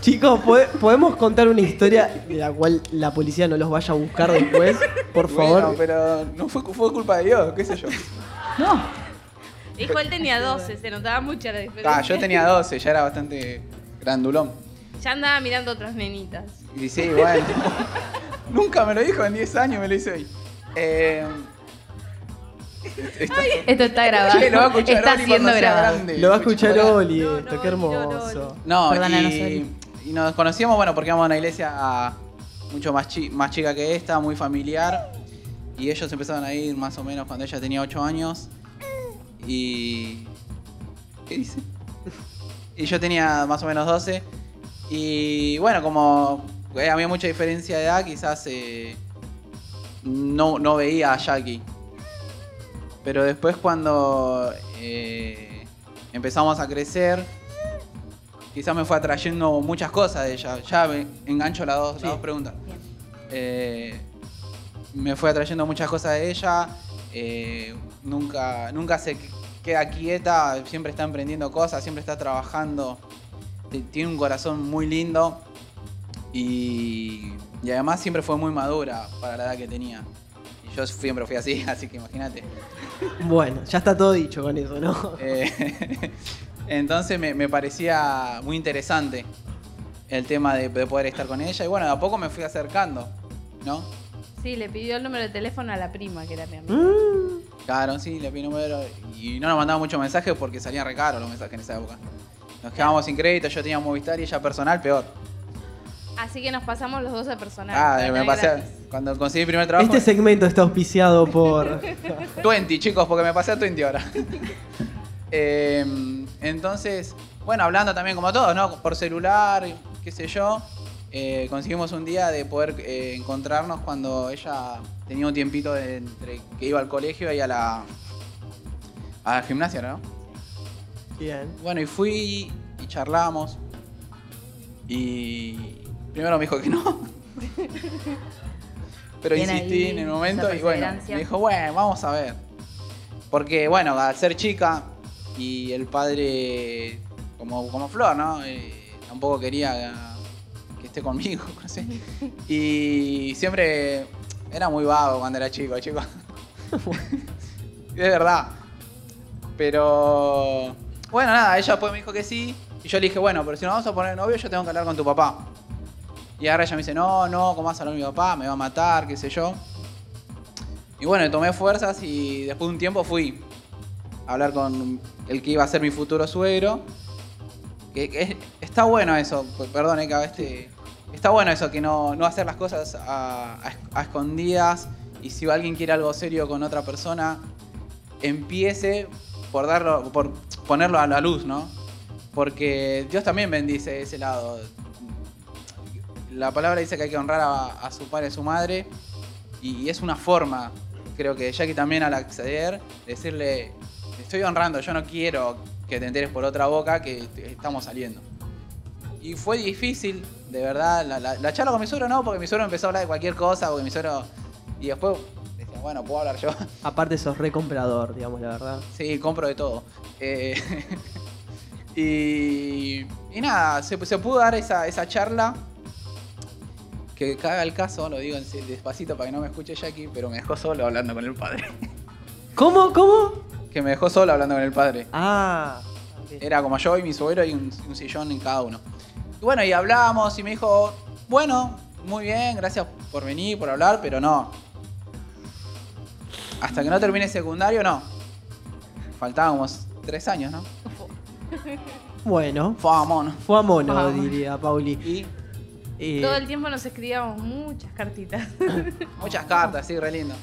chicos, ¿pode- ¿podemos contar una historia de la cual la policía no los vaya a buscar después? Por favor. Bueno, pero no fue, fue culpa de Dios, qué sé yo. No. Y Joel tenía 12, se notaba mucho la diferencia. Ah, yo tenía 12, ya era bastante grandulón. Ya andaba mirando otras nenitas. Y sí, bueno. Nunca me lo dijo en 10 años, me lo hizo hoy. Eh, Esto está grabado. Che, lo va a escuchar está Oli siendo cuando sea grabado. grande. Lo va a escuchar Escucha, Oli, No, esto, no, qué Oli, no, no, hermoso. No, Perdónanos, y, Oli. y nos conocíamos, bueno, porque íbamos a una iglesia ah, mucho más, chi- más chica que esta, muy familiar. Y ellos empezaron a ir más o menos cuando ella tenía 8 años. Y. ¿Qué dice? Y yo tenía más o menos 12. Y bueno, como eh, había mucha diferencia de edad, quizás eh, no, no veía a Jackie. Pero después cuando eh, empezamos a crecer, quizás me fue atrayendo muchas cosas de ella. Ya me engancho las dos, las Sí. dos preguntas. Eh, me fue atrayendo muchas cosas de ella. eh, nunca, nunca se queda quieta, siempre está emprendiendo cosas, siempre está trabajando. Tiene un corazón muy lindo y, y además siempre fue muy madura para la edad que tenía. Yo siempre fui así, así que imagínate. Bueno, ya está todo dicho con eso, ¿no? Eh, entonces me, me parecía muy interesante el tema de, de poder estar con ella y bueno, de a poco me fui acercando, ¿no? Sí, le pidió el número de teléfono a la prima, que era mi amiga. Mm, Claro, sí, le pedí número y no nos mandaba muchos mensajes porque salían re caros los mensajes en esa época. Nos quedábamos sin crédito, yo tenía Movistar y ella personal, peor. Así que nos pasamos los dos a personal. Ah, me pasé, gratis. cuando conseguí el primer trabajo, Este segmento está auspiciado por. 20 chicos, porque me pasé a 20 ahora. Eh, entonces, bueno, hablando también como todos, ¿no? Por celular, qué sé yo. eh, conseguimos un día de poder eh, encontrarnos cuando ella tenía un tiempito de- entre que iba al colegio y a la, a la gimnasia, ¿no? Bien. Bueno, y fui y charlamos. Y primero me dijo que no. Pero Bien insistí ahí, en el momento y bueno, me dijo, bueno, vamos a ver. Porque bueno, al ser chica y el padre como, como Flor, ¿no? Eh, tampoco quería que esté conmigo, no sé. Y siempre era muy vago cuando era chico, chico. de verdad. Pero bueno, nada, ella después me dijo que sí. Y yo le dije, bueno, pero si nos vamos a poner novio, yo tengo que hablar con tu papá. Y ahora ella me dice, no, no, ¿cómo vas a hablar mi papá? Me va a matar, qué sé yo. Y bueno, tomé fuerzas y después de un tiempo fui a hablar con el que iba a ser mi futuro suegro. Que, que es- está bueno eso, perdón, eh, veces- Está bueno eso, que no, no hacer las cosas a, a escondidas. Y si alguien quiere algo serio con otra persona, empiece por darlo, por ponerlo a la luz, ¿no? Porque Dios también bendice ese lado. La palabra dice que hay que honrar a, a su padre y a su madre. Y es una forma, creo que Jackie también al acceder, decirle, te estoy honrando, yo no quiero que te enteres por otra boca que estamos saliendo. Y fue difícil, de verdad, la, la- la charla con mi suegro no, porque mi suegro empezó a hablar de cualquier cosa, porque mi suegro... Y después decía, bueno, puedo hablar yo. Aparte, sos recomprador, digamos la verdad. Sí, compro de todo. Eh, y, y nada, se, se pudo dar esa, esa charla. Que caga el caso, lo digo despacito para que no me escuche Jackie, pero me dejó solo hablando con el padre. ¿Cómo? ¿Cómo? Que me dejó solo hablando con el padre. Ah. Era como yo y mi suegro y un, un sillón en cada uno. Y bueno, y hablamos y me dijo, bueno, muy bien, gracias por venir, por hablar, pero no. Hasta que no termine secundario, no. Faltaban como tres años, ¿no? Bueno, fue a mono, Vamos. diría Pauli. Y Todo el tiempo nos escribíamos muchas cartitas. muchas cartas, sí, re lindo.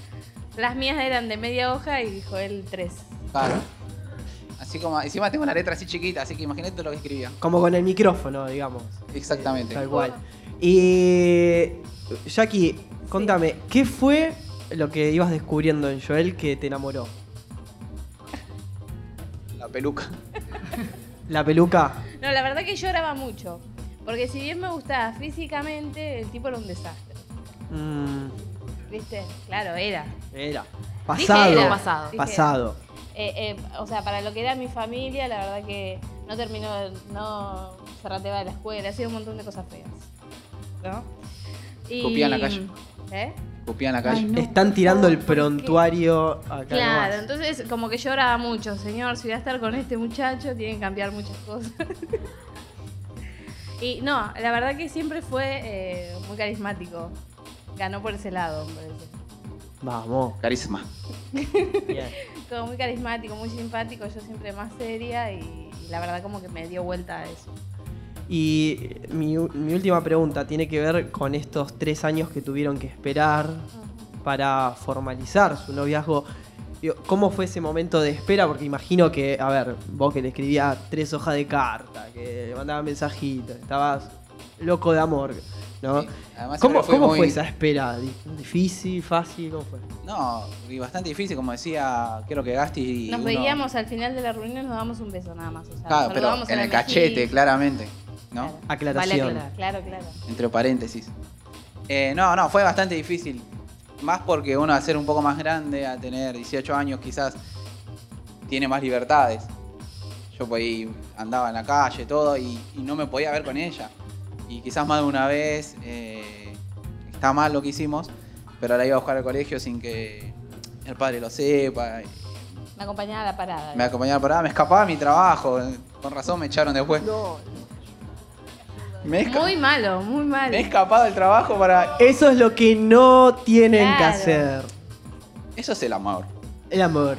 Las mías eran de media hoja y dijo él tres. Claro. Así como, encima tengo la letra así chiquita, así que imagínate lo que escribía. Como con el micrófono, digamos. Exactamente. Tal cual. Y. Jackie, contame, ¿qué fue lo que ibas descubriendo en Joel que te enamoró? La peluca. ¿La peluca? No, la verdad que lloraba mucho. Porque si bien me gustaba físicamente, el tipo era un desastre. Mm, ¿Viste? Claro, era. era. Dije Pasado. era. Pasado. Dije- Pasado. Eh, eh, o sea, para lo que era mi familia, la verdad que no terminó, no se rateaba de la escuela, hacía un montón de cosas feas. ¿No? Y, Copía en la calle. ¿Eh? En la calle. Ay, no. Están tirando el prontuario acá. Claro, nomás. entonces como que lloraba mucho, señor, si voy a estar con este muchacho, tienen que cambiar muchas cosas. y no, la verdad que siempre fue eh, muy carismático. Ganó por ese lado, me parece. Vamos. Carisma. Bien. Como muy carismático, muy simpático, yo siempre más seria y, y la verdad como que me dio vuelta a eso. Y mi, u- mi última pregunta tiene que ver con estos tres años que tuvieron que esperar para formalizar su noviazgo. Digo, ¿Cómo fue ese momento de espera? Porque imagino que, a ver, vos que le escribías tres hojas de carta, que le mandabas mensajitos, estabas loco de amor, ¿no? Sí, además ¿Cómo, fue cómo muy- fue esa espera? ¿Di- ¿Difícil, fácil? ¿Cómo fue? No, y bastante difícil, como decía, creo que Gasti. Nos uno- veíamos al final de la reunión, nos damos un beso nada más. O sea, Claro, pero en el cachete, claramente. ¿no? Claro. Aclaración. Vale, claro, claro. Entre paréntesis. Eh, no, no, fue bastante difícil. Más porque uno al ser un poco más grande, a tener 18 años quizás, tiene más libertades. Yo por ahí andaba en la calle, todo, y, y no me podía ver con ella. Y quizás más de una vez, eh, está mal lo que hicimos, pero la iba a buscar al colegio sin que el padre lo sepa. Me acompañaba a la parada. Me acompañaba por ahí, me escapaba de mi trabajo. Con razón me echaron después. Me he, esca- Muy malo, muy malo. me he escapado del trabajo para... Eso es lo que no tienen que hacer. Eso es el amor. El amor.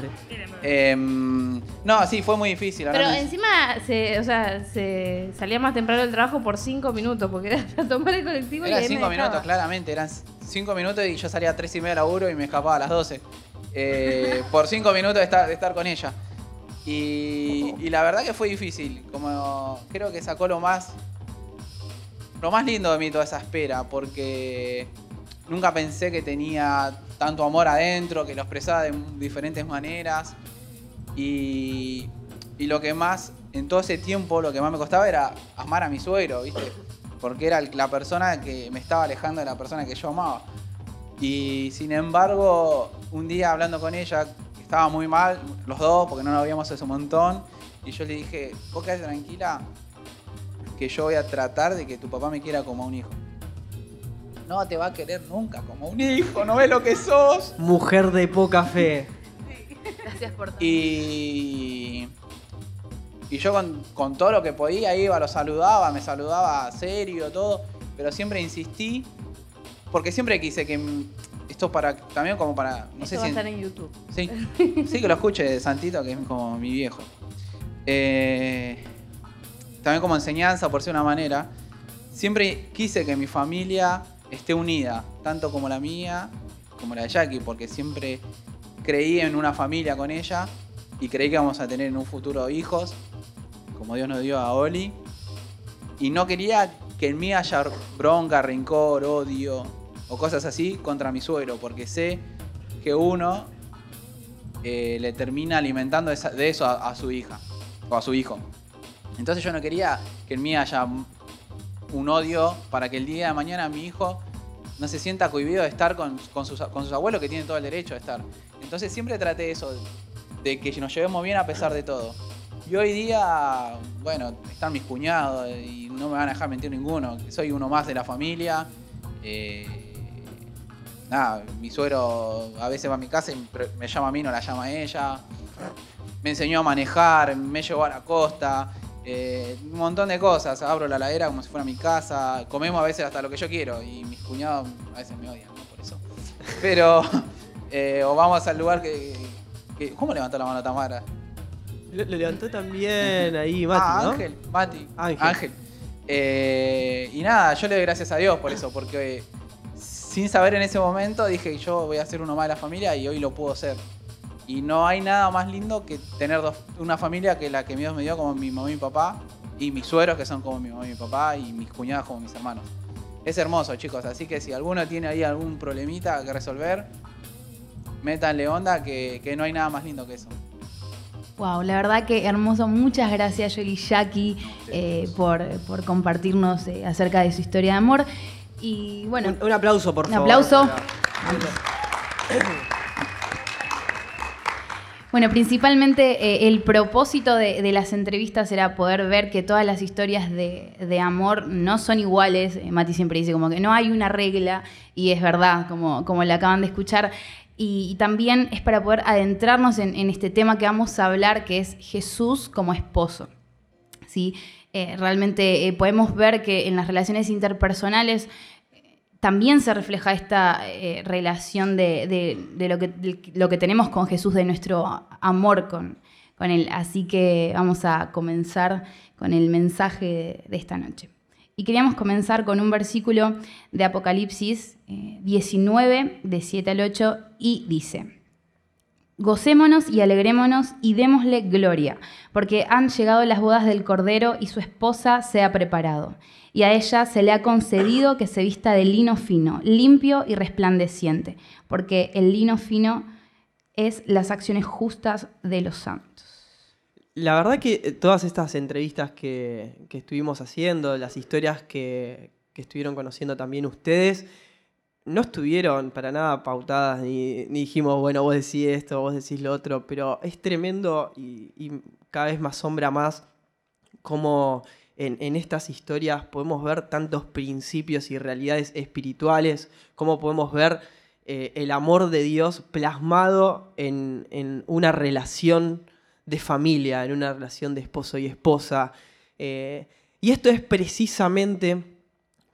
Em, no, sí, fue muy difícil. Pero me- encima, se, o sea, se salía más temprano del trabajo por cinco minutos, porque era para tomar el colectivo y Eran me cinco minutos, claramente. Eran cinco minutos y yo salía a tres y media de laburo y me escapaba a las 12. Eh, por cinco minutos de estar, de estar con ella. Y, y la verdad que fue difícil. Como creo que sacó lo más. Lo más lindo de mí toda esa espera. Porque nunca pensé que tenía tanto amor adentro, que lo expresaba de diferentes maneras. Y, lo que más, en todo ese tiempo, lo que más me costaba era amar a mi suegro, ¿viste? Porque era la persona que me estaba alejando de la persona que yo amaba. Y sin embargo, un día hablando con ella, estaba muy mal, los dos, porque no nos habíamos hace un montón. Y yo le dije, vos quedate tranquila, que yo voy a tratar de que tu papá me quiera como un hijo. No te va a querer nunca como un hijo, no ves lo que sos. Mujer de poca fe. Gracias por todo. Y, y yo con, con todo lo que podía iba, lo saludaba, me saludaba serio, todo, pero siempre insistí, porque siempre quise que esto para también como para, no Esto sé va a si... estar en YouTube. Sí, sí que lo escuche Santito, que es como mi viejo. Eh, también como enseñanza, por ser una manera, siempre quise que mi familia esté unida, tanto como la mía, como la de Jackie, porque siempre creí en una familia con ella y creí que íbamos a tener en un futuro hijos, como Dios nos dio a Oli. Y no quería que en mí haya bronca, rencor, odio o cosas así contra mi suegro, porque sé que uno eh, le termina alimentando de eso a, a su hija o a su hijo. Entonces yo no quería que en mí haya un odio para que el día de mañana mi hijo no se sienta cohibido de estar con, sus, con sus abuelos que tienen todo el derecho de estar. Entonces siempre traté eso, de que nos llevemos bien a pesar de todo. Y hoy día, bueno, están mis cuñados y no me van a dejar mentir ninguno. Soy uno más de la familia. Eh, nada, mi suegro a veces va a mi casa y me llama a mí, no la llama a ella. Me enseñó a manejar, me llevó a la costa. Eh, un montón de cosas. Abro la ladera como si fuera mi casa. Comemos a veces hasta lo que yo quiero. Y mis cuñados a veces me odian, ¿no? Por eso. Pero, eh, o vamos al lugar que, que- ¿Cómo levantó la mano Tamara? Lo, lo levantó también ahí Mati, ah, ¿no? Ángel, Mati. Ángel. Ángel. Eh, y nada, yo le doy gracias a Dios por eso, porque sin saber en ese momento dije yo voy a ser uno más de la familia y hoy lo puedo ser. Y no hay nada más lindo que tener dos- una familia que la que Dios me dio como mi mamá y mi papá, y mis suegros que son como mi mamá y mi papá, y mis cuñadas como mis hermanos. Es hermoso, chicos, así que si alguno tiene ahí algún problemita que resolver, métanle onda que, que no hay nada más lindo que eso. Wow, la verdad que hermoso. Muchas gracias, Joel y Jackie, eh, por, por compartirnos eh, acerca de su historia de amor. Y bueno, Un, un aplauso, por Un favor. aplauso. Bueno, principalmente eh, el propósito de, las entrevistas era poder ver que todas las historias de, amor no son iguales. Eh, Mati siempre dice como que no hay una regla y es verdad, como, como la acaban de escuchar. Y, también es para poder adentrarnos en, este tema que vamos a hablar, que es Jesús como esposo. ¿sí? Eh, realmente podemos ver que en las relaciones interpersonales también se refleja esta eh, relación de, de- lo, que, lo que tenemos con Jesús, de nuestro amor con, con Él. Así que vamos a comenzar con el mensaje de, de esta noche. Y queríamos comenzar con un versículo de Apocalipsis eh, 19, de 7 al 8, y dice, Gocémonos y alegrémonos y démosle gloria, porque han llegado las bodas del Cordero y su esposa se ha preparado. Y a ella se le ha concedido que se vista de lino fino, limpio y resplandeciente, porque el lino fino es las acciones justas de los santos. La verdad que eh, todas estas entrevistas que, que estuvimos haciendo, las historias que, que estuvieron conociendo también ustedes, no estuvieron para nada pautadas, ni, ni dijimos, bueno, vos decís esto, vos decís lo otro, pero es tremendo y, cada vez más sombra más cómo en, en estas historias podemos ver tantos principios y realidades espirituales, cómo podemos ver eh, el amor de Dios plasmado en, en una relación de familia, en una relación de esposo y esposa. Eh, y esto es precisamente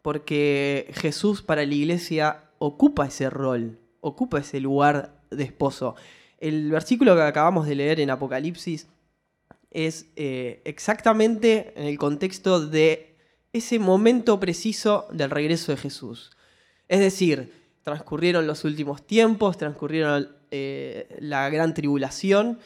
porque Jesús para la iglesia ocupa ese rol, ocupa ese lugar de esposo. El versículo que acabamos de leer en Apocalipsis es eh, exactamente en el contexto de ese momento preciso del regreso de Jesús. Es decir, transcurrieron los últimos tiempos, transcurrieron eh, la gran tribulación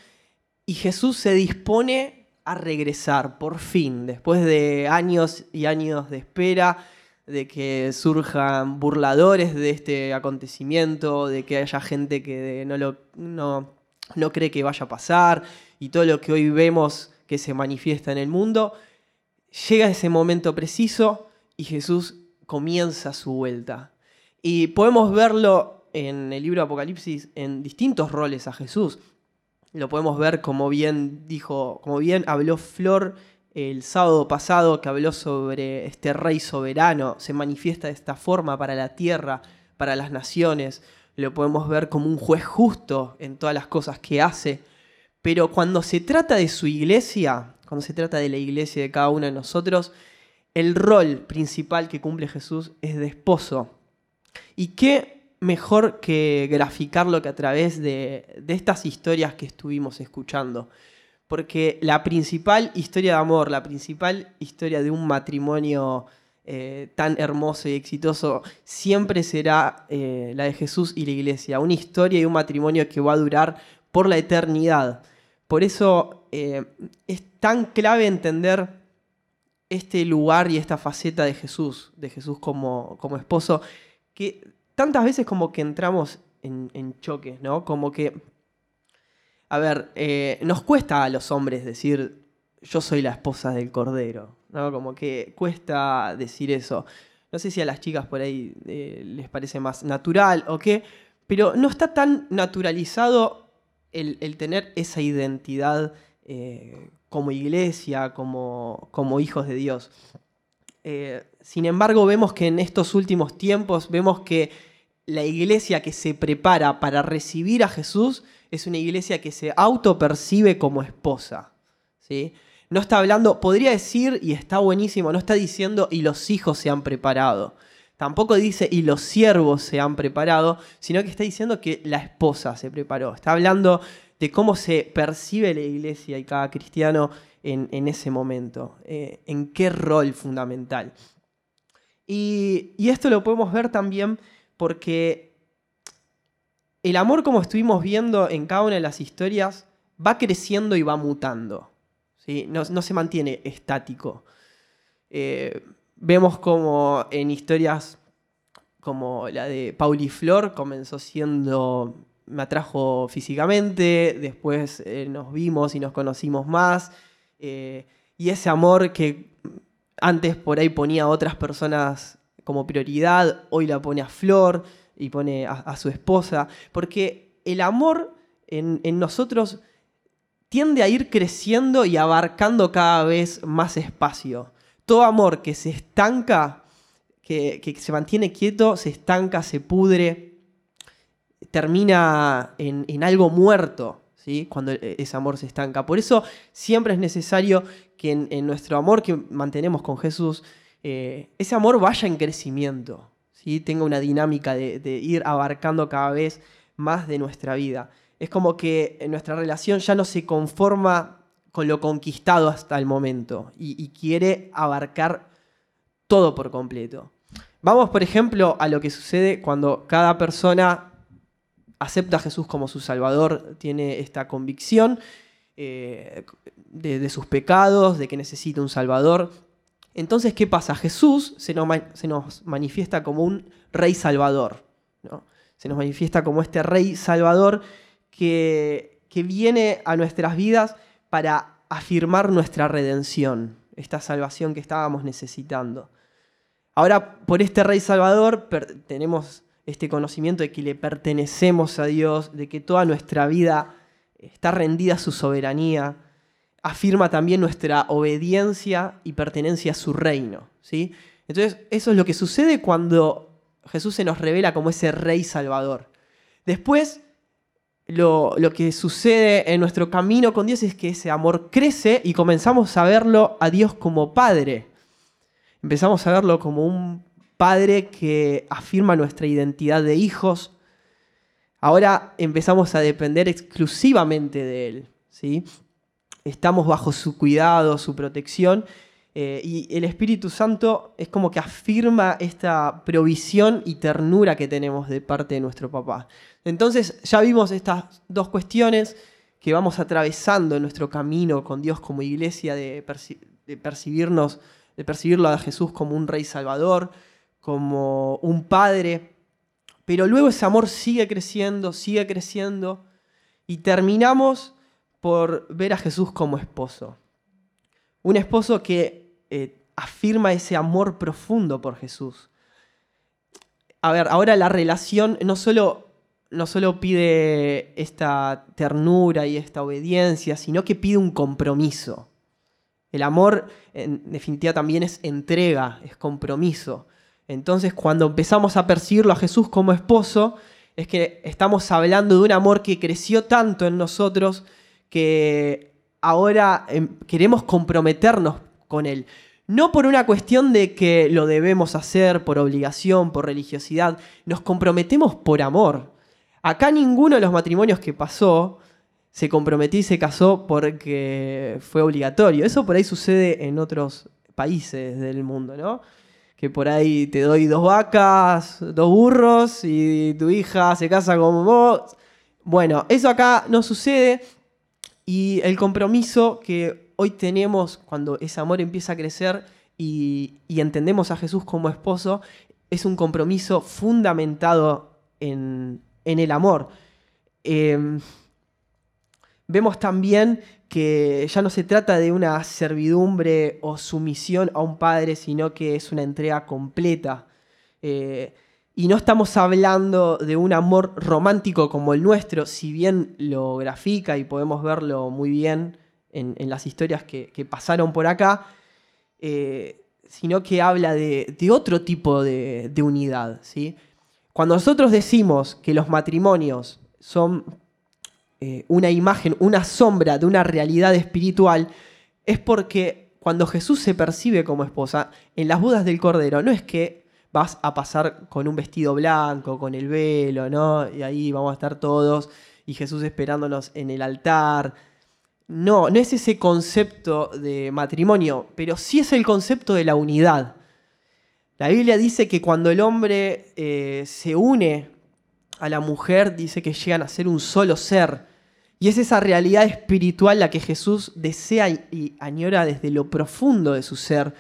y Jesús se dispone a regresar por fin, después de años y años de espera, de que surjan burladores de este acontecimiento, de que haya gente que no, lo, no, no cree que vaya a pasar y todo lo que hoy vemos que se manifiesta en el mundo, llega ese momento preciso y Jesús comienza su vuelta. Y podemos verlo en el libro de Apocalipsis en distintos roles a Jesús. Lo podemos ver como bien dijo, como bien habló Flor el sábado pasado que habló sobre este rey soberano, se manifiesta de esta forma para la tierra, para las naciones, lo podemos ver como un juez justo en todas las cosas que hace, pero cuando se trata de su iglesia, cuando se trata de la iglesia de cada uno de nosotros, el rol principal que cumple Jesús es de esposo. ¿Y qué mejor que graficarlo que a través de, de estas historias que estuvimos escuchando? Porque la principal historia de amor, la principal historia de un matrimonio eh, tan hermoso y exitoso, siempre será eh, la de Jesús y la iglesia. Una historia y un matrimonio que va a durar por la eternidad. Por eso eh, es tan clave entender este lugar y esta faceta de Jesús, de Jesús como, esposo, que tantas veces como que entramos en, en choques, ¿no? Como que a ver, eh, nos cuesta a los hombres decir yo soy la esposa del cordero, ¿no? Como que cuesta decir eso. No sé si a las chicas por ahí eh, les parece más natural o qué, pero no está tan naturalizado el, tener esa identidad eh, como iglesia, como, como, hijos de Dios. sin embargo, vemos que en estos últimos tiempos, vemos que la iglesia que se prepara para recibir a Jesús es una iglesia que se autopercibe como esposa. ¿sí? No está hablando, podría decir, y está buenísimo, no está diciendo y los hijos se han preparado. Tampoco dice y los siervos se han preparado, sino que está diciendo que la esposa se preparó. Está hablando de cómo se percibe la iglesia y cada cristiano en, ese momento, eh, en qué rol fundamental. Y esto lo podemos ver también porque el amor, como estuvimos viendo en cada una de las historias, va creciendo y va mutando. No, se mantiene estático. Eh, vemos como en historias como la de Pauli Flor comenzó siendo, me atrajo físicamente, después eh, nos vimos y nos conocimos más, eh, y ese amor que antes por ahí ponía a otras personas como prioridad, hoy la pone a Flor y pone a, su esposa, porque el amor en, nosotros tiende a ir creciendo y abarcando cada vez más espacio. Todo amor que se estanca, que, se mantiene quieto, se estanca, se pudre, termina en, algo muerto, ¿sí? cuando e, ese amor se estanca. Por eso siempre es necesario que en, nuestro amor que mantenemos con Jesús, eh, ese amor vaya en crecimiento tenga una dinámica de, ir abarcando cada vez más de nuestra vida. Es como que nuestra relación ya no se conforma con lo conquistado hasta el momento y, quiere abarcar todo por completo. Vamos, por ejemplo, a lo que sucede cuando cada persona acepta a Jesús como su Salvador tiene esta convicción eh, de sus pecados, de que necesita un Salvador. Entonces, ¿qué pasa? Jesús se nos, manifiesta como un rey salvador. ¿no? Se nos manifiesta como este rey salvador que, que viene a nuestras vidas para afirmar nuestra redención, esta salvación que estábamos necesitando. Ahora, por este rey salvador tenemos este conocimiento de que le pertenecemos a Dios, de que toda nuestra vida está rendida a su soberanía, afirma también nuestra obediencia y pertenencia a su reino. ¿sí? Entonces, eso es lo que sucede cuando Jesús se nos revela como ese rey salvador. Después, lo, lo que sucede en nuestro camino con Dios es que ese amor crece y comenzamos a verlo a Dios como Padre. Empezamos a verlo como un Padre que afirma nuestra identidad de hijos. Ahora empezamos a depender exclusivamente de Él. ¿sí? Estamos bajo su cuidado, su protección. eh, y el Espíritu Santo es como que afirma esta provisión y ternura que tenemos de parte de nuestro papá. Entonces ya vimos estas dos cuestiones que vamos atravesando en nuestro camino con Dios como iglesia de, de percibirnos, de percibirlo a Jesús como un rey salvador, como un padre. Pero luego ese amor sigue creciendo, sigue creciendo y terminamos por ver a Jesús como esposo. Un esposo que eh, afirma ese amor profundo por Jesús. A ver, ahora la relación no solo, no solo pide esta ternura y esta obediencia, sino que pide un compromiso. El amor, en definitiva, también es entrega, es compromiso. Entonces, cuando empezamos a percibirlo a Jesús como esposo, es que estamos hablando de un amor que creció tanto en nosotros que ahora em, queremos comprometernos con Él. No por una cuestión de que lo debemos hacer por obligación, por religiosidad, nos comprometemos por amor. Acá ninguno de los matrimonios que pasó se comprometió y se casó porque fue obligatorio. Eso por ahí sucede en otros países del mundo, ¿no? Que por ahí te doy dos vacas, dos burros y tu hija se casa con vos. Bueno, eso acá no sucede y el compromiso que hoy tenemos cuando ese amor empieza a crecer y, entendemos a Jesús como esposo es un compromiso fundamentado en, en el amor. Em, vemos también que ya no se trata de una servidumbre o sumisión a un padre, sino que es una entrega completa. Eh, y no estamos hablando de un amor romántico como el nuestro, si bien lo grafica y podemos verlo muy bien en, las historias que, pasaron por acá, eh, sino que habla de, otro tipo de, de unidad. ¿sí? Cuando nosotros decimos que los matrimonios son eh, una imagen, una sombra de una realidad espiritual, es porque cuando Jesús se percibe como esposa, en las bodas del Cordero, no es que vas a pasar con un vestido blanco, con el velo, ¿no? Y ahí vamos a estar todos y Jesús esperándonos en el altar. No, no es ese concepto de matrimonio, pero sí es el concepto de la unidad. La Biblia dice que cuando el hombre eh, se une a la mujer, dice que llegan a ser un solo ser. Y es esa realidad espiritual la que Jesús desea y, añora desde lo profundo de su ser.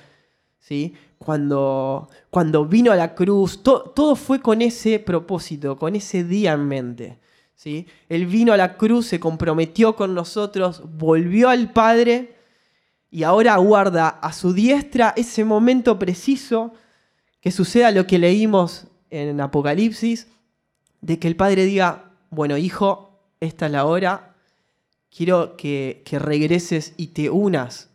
¿sí? Cuando, cuando vino a la cruz, to- todo fue con ese propósito, con ese día en mente. ¿sí? Él vino a la cruz, se comprometió con nosotros, volvió al Padre y ahora aguarda a su diestra ese momento preciso que suceda lo que leímos en Apocalipsis, de que el Padre diga, bueno, hijo, esta es la hora, quiero que, que regreses y te unas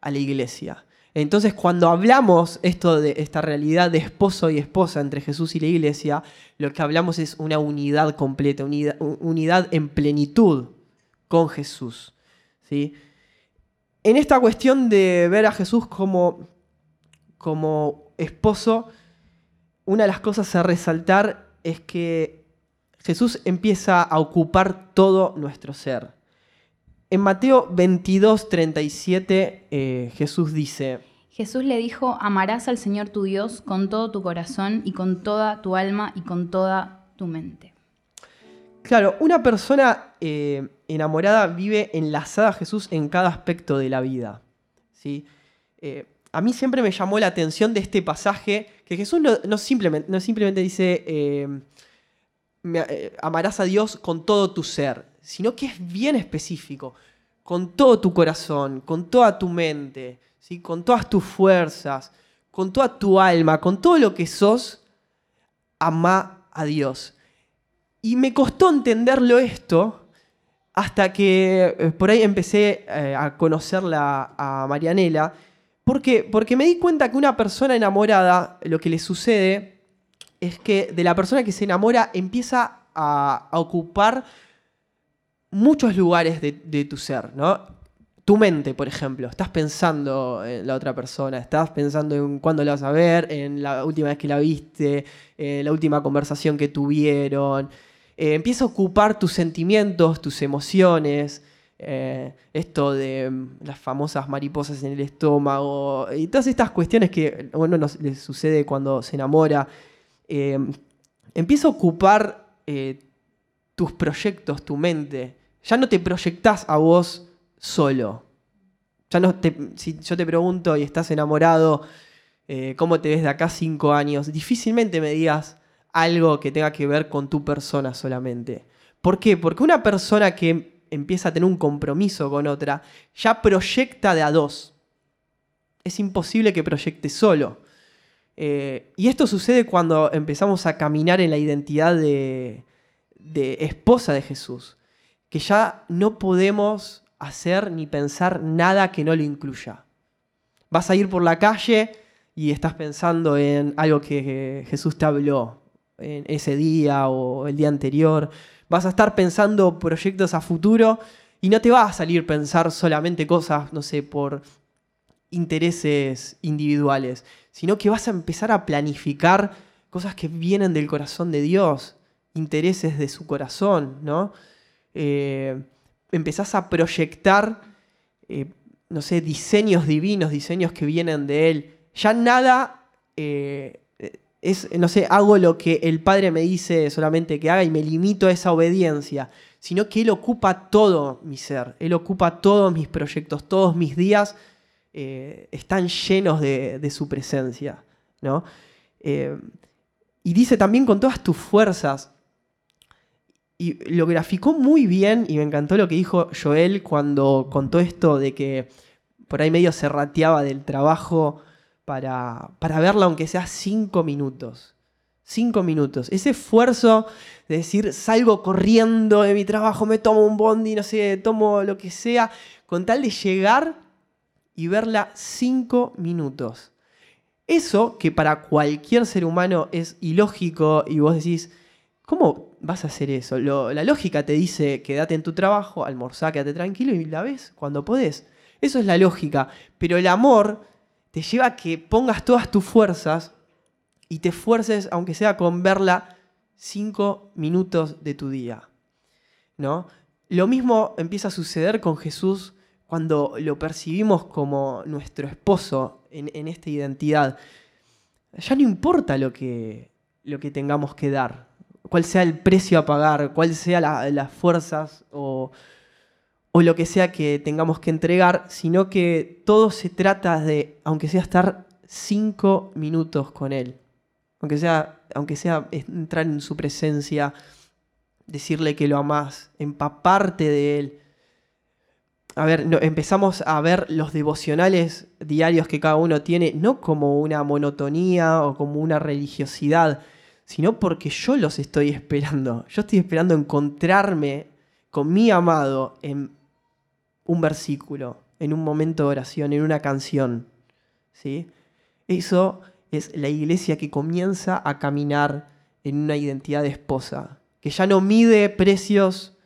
a la iglesia. Entonces, cuando hablamos esto de esta realidad de esposo y esposa entre Jesús y la iglesia, lo que hablamos es una unidad completa, unidad, en plenitud con Jesús. ¿sí? En esta cuestión de ver a Jesús como, como esposo, una de las cosas a resaltar es que Jesús empieza a ocupar todo nuestro ser. En Mateo 22, 37, eh, Jesús dice, Jesús le dijo, amarás al Señor tu Dios con todo tu corazón y con toda tu alma y con toda tu mente. Claro, una persona eh, enamorada vive enlazada a Jesús en cada aspecto de la vida. ¿sí? Eh, a mí siempre me llamó la atención de este pasaje que Jesús no, no simplemente, no simplemente dice me- amarás a Dios con todo tu ser, sino que es bien específico, con todo tu corazón, con toda tu mente, ¿sí? con todas tus fuerzas, con toda tu alma, con todo lo que sos, ama a Dios. Y me costó entenderlo esto hasta que eh, por ahí empecé eh, a conocerla a Marianela. Porque, porque me di cuenta que una persona enamorada, lo que le sucede es que de la persona que se enamora empieza a, a ocupar muchos lugares de, tu ser, ¿no? Tu mente, por ejemplo, estás pensando en la otra persona, estás pensando en cuándo la vas a ver, en la última vez que la viste, en la última conversación que tuvieron. Eh, empieza a ocupar tus sentimientos, tus emociones, eh, esto de mm, las famosas mariposas en el estómago y todas estas cuestiones que a uno nos, le sucede cuando se enamora. Eh, empieza a ocupar tus proyectos, tu mente. Ya no te proyectás a vos solo. Ya no te- si yo te pregunto y estás enamorado, eh, ¿cómo te ves de acá cinco años? Difícilmente me digas algo que tenga que ver con tu persona solamente. ¿Por qué? Porque una persona que empieza a tener un compromiso con otra, ya proyecta de a dos. Es imposible que proyecte solo. Eh, y esto sucede cuando empezamos a caminar en la identidad de, de esposa de Jesús, que ya no podemos hacer ni pensar nada que no lo incluya. Vas a ir por la calle y estás pensando en algo que Jesús te habló en ese día o el día anterior. Vas a estar pensando proyectos a futuro y no te va a salir pensar solamente cosas, no sé, por intereses individuales, sino que vas a empezar a planificar cosas que vienen del corazón de Dios, intereses de su corazón, ¿no? Eh, empezás a proyectar, eh, no sé, diseños divinos, diseños que vienen de Él. Ya nada eh, es, no sé, hago lo que el Padre me dice solamente que haga y me limito a esa obediencia, sino que Él ocupa todo mi ser, Él ocupa todos mis proyectos, todos mis días eh, están llenos de, de su presencia, ¿no? Y dice también con todas tus fuerzas, y lo graficó muy bien y me encantó lo que dijo Joel cuando contó esto de que por ahí medio se rateaba del trabajo para, para verla aunque sea cinco minutos. Cinco minutos. Ese esfuerzo de decir, salgo corriendo de mi trabajo, me tomo un bondi, no sé, tomo lo que sea, con tal de llegar y verla cinco minutos. Eso que para cualquier ser humano es ilógico y vos decís, ¿cómo vas a hacer eso? Lo- la lógica te dice, quédate en tu trabajo, almorzá, quédate tranquilo y la ves cuando podés. Eso es la lógica. Pero el amor te lleva a que pongas todas tus fuerzas y te esfuerces, aunque sea con verla cinco minutos de tu día. ¿No? Lo mismo empieza a suceder con Jesús cuando lo percibimos como nuestro esposo en, en esta identidad. Ya no importa lo que, lo que tengamos que dar, cuál sea el precio a pagar, cuál sea la- las fuerzas o, o lo que sea que tengamos que entregar, sino que todo se trata de, aunque sea estar cinco minutos con Él, aunque sea, aunque sea entrar en su presencia, decirle que lo amás, empaparte de Él. A ver, no- empezamos a ver los devocionales diarios que cada uno tiene, no como una monotonía o como una religiosidad, sino porque yo los estoy esperando. Yo estoy esperando encontrarme con mi amado en un versículo, en un momento de oración, en una canción. ¿sí? Eso es la iglesia que comienza a caminar en una identidad de esposa, que ya no mide precios.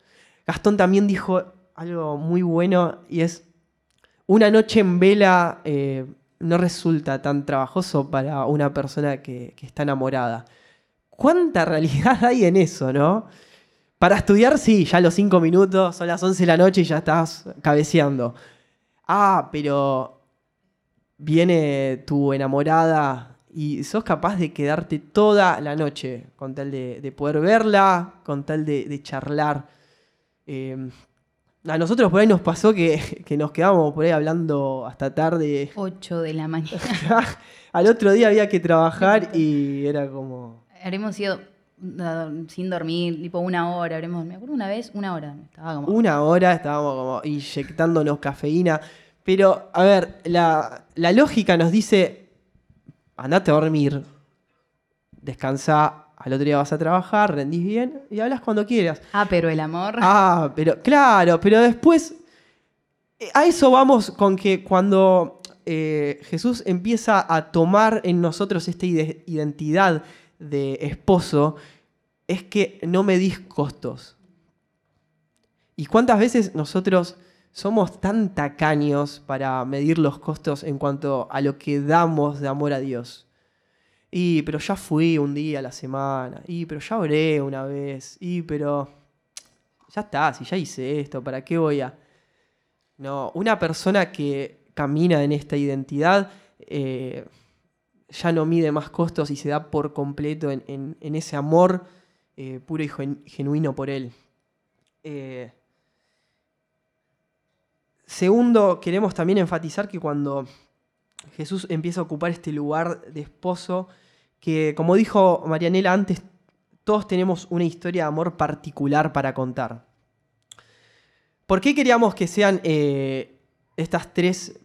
Gastón también dijo algo muy bueno y es, una noche en vela eh, no resulta tan trabajoso para una persona que, que está enamorada. ¿Cuánta realidad hay en eso, no? Para estudiar, sí, ya los cinco minutos, son las 11 de la noche y ya estás cabeceando. Ah, pero viene tu enamorada y sos capaz de quedarte toda la noche con tal de, de poder verla, con tal de, de charlar. Eh, a nosotros por ahí nos pasó que, que nos quedábamos por ahí hablando hasta tarde. 8 de la mañana. Al otro día había que trabajar y era como... Habremos ido sin dormir, tipo una hora. Habremos, me acuerdo una vez, una hora. Estaba como. Una hora estábamos como inyectándonos cafeína. Pero, a ver, la, la lógica nos dice, andate a dormir, descansa, al otro día vas a trabajar, rendís bien y hablas cuando quieras. Ah, pero el amor. Ah, pero claro, pero después eh, a eso vamos con que cuando eh, Jesús empieza a tomar en nosotros esta ide- identidad de esposo, es que no medís costos. ¿Y cuántas veces nosotros somos tan tacaños para medir los costos en cuanto a lo que damos de amor a Dios? Y, pero ya fui un día a la semana. Y, pero ya oré una vez. Y, pero ya está, si ya hice esto, ¿para qué voy a...? No, una persona que camina en esta identidad eh, ya no mide más costos y se da por completo en, ese amor eh, puro y gen- genuino por él. Eh, segundo, queremos también enfatizar que cuando Jesús empieza a ocupar este lugar de esposo, que como dijo Marianela antes, todos tenemos una historia de amor particular para contar. ¿Por qué queríamos que sean eh, estas tres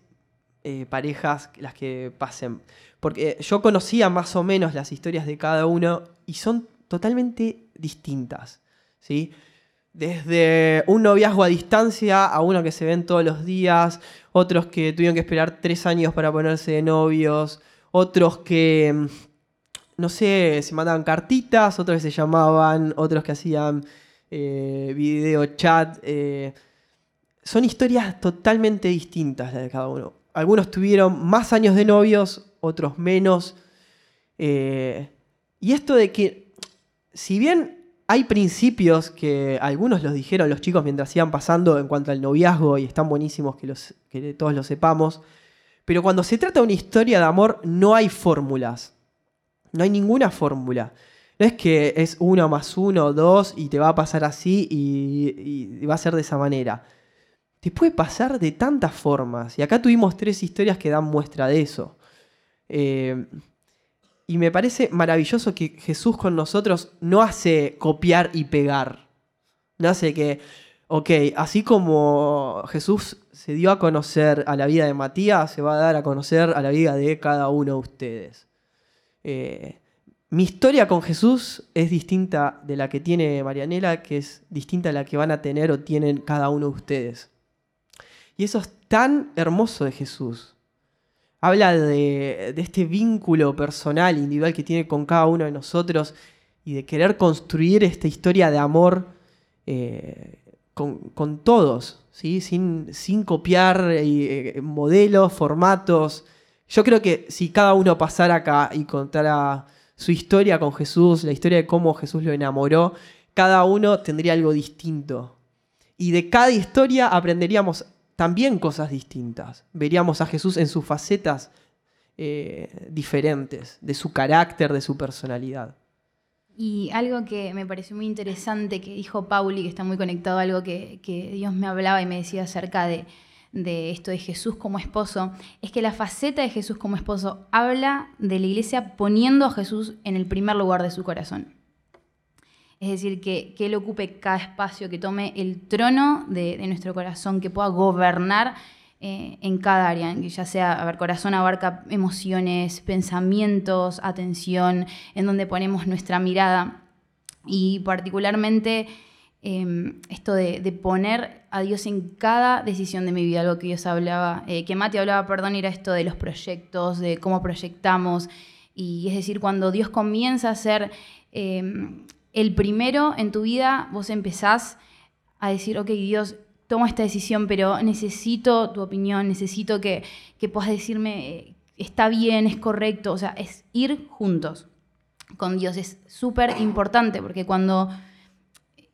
parejas las que pasen? Porque yo conocía más o menos las historias de cada uno y son totalmente distintas. ¿sí? Desde un noviazgo a distancia a uno que se ven todos los días, otros que tuvieron que esperar tres años para ponerse de novios, otros que, mm, no sé, se mandaban cartitas, otros que se llamaban, otros que hacían eh, video chat. eh, son historias totalmente distintas las de cada uno. Algunos tuvieron más años de novios, otros menos. Eh, y esto de que, si bien hay principios que algunos los dijeron los chicos mientras iban pasando en cuanto al noviazgo y están buenísimos que, todos lo sepamos, pero cuando se trata de una historia de amor no hay fórmulas. No hay ninguna fórmula. No es que es uno más uno, dos y te va a pasar así y, y va a ser de esa manera. Te puede pasar de tantas formas. Y acá tuvimos tres historias que dan muestra de eso. Eh, y me parece maravilloso que Jesús con nosotros no hace copiar y pegar. No hace que, ok, así como Jesús se dio a conocer a la vida de Matías, se va a dar a conocer a la vida de cada uno de ustedes. Eh, mi historia con Jesús es distinta de la que tiene Marianela, que es distinta a la que van a tener o tienen cada uno de ustedes. Y eso es tan hermoso de Jesús. Habla de, este vínculo personal, individual que tiene con cada uno de nosotros y de querer construir esta historia de amor eh, con, todos, ¿sí? sin, copiar eh, modelos, formatos. Yo creo que si cada uno pasara acá y contara su historia con Jesús, la historia de cómo Jesús lo enamoró, cada uno tendría algo distinto. Y de cada historia aprenderíamos también cosas distintas. Veríamos a Jesús en sus facetas eh, diferentes, de su carácter, de su personalidad. Y algo que me pareció muy interesante que dijo Pauli, que está muy conectado a algo que, Dios me hablaba y me decía acerca de, de esto de Jesús como esposo, es que la faceta de Jesús como esposo habla de la iglesia poniendo a Jesús en el primer lugar de su corazón. Es decir, que, que Él ocupe cada espacio, que tome el trono de, nuestro corazón, que pueda gobernar eh, en cada área, que ya sea, a ver, corazón abarca emociones, pensamientos, atención, en donde ponemos nuestra mirada. Y particularmente eh, esto de, poner a Dios en cada decisión de mi vida, algo que Dios hablaba, eh, que Mati hablaba, perdón, era esto de los proyectos, de cómo proyectamos. Y es decir, cuando Dios comienza a ser eh, el primero en tu vida, vos empezás a decir, ok, Dios, tomo esta decisión, pero necesito tu opinión, necesito que, que puedas decirme, eh, está bien, es correcto, o sea, es ir juntos con Dios. Es súper importante porque cuando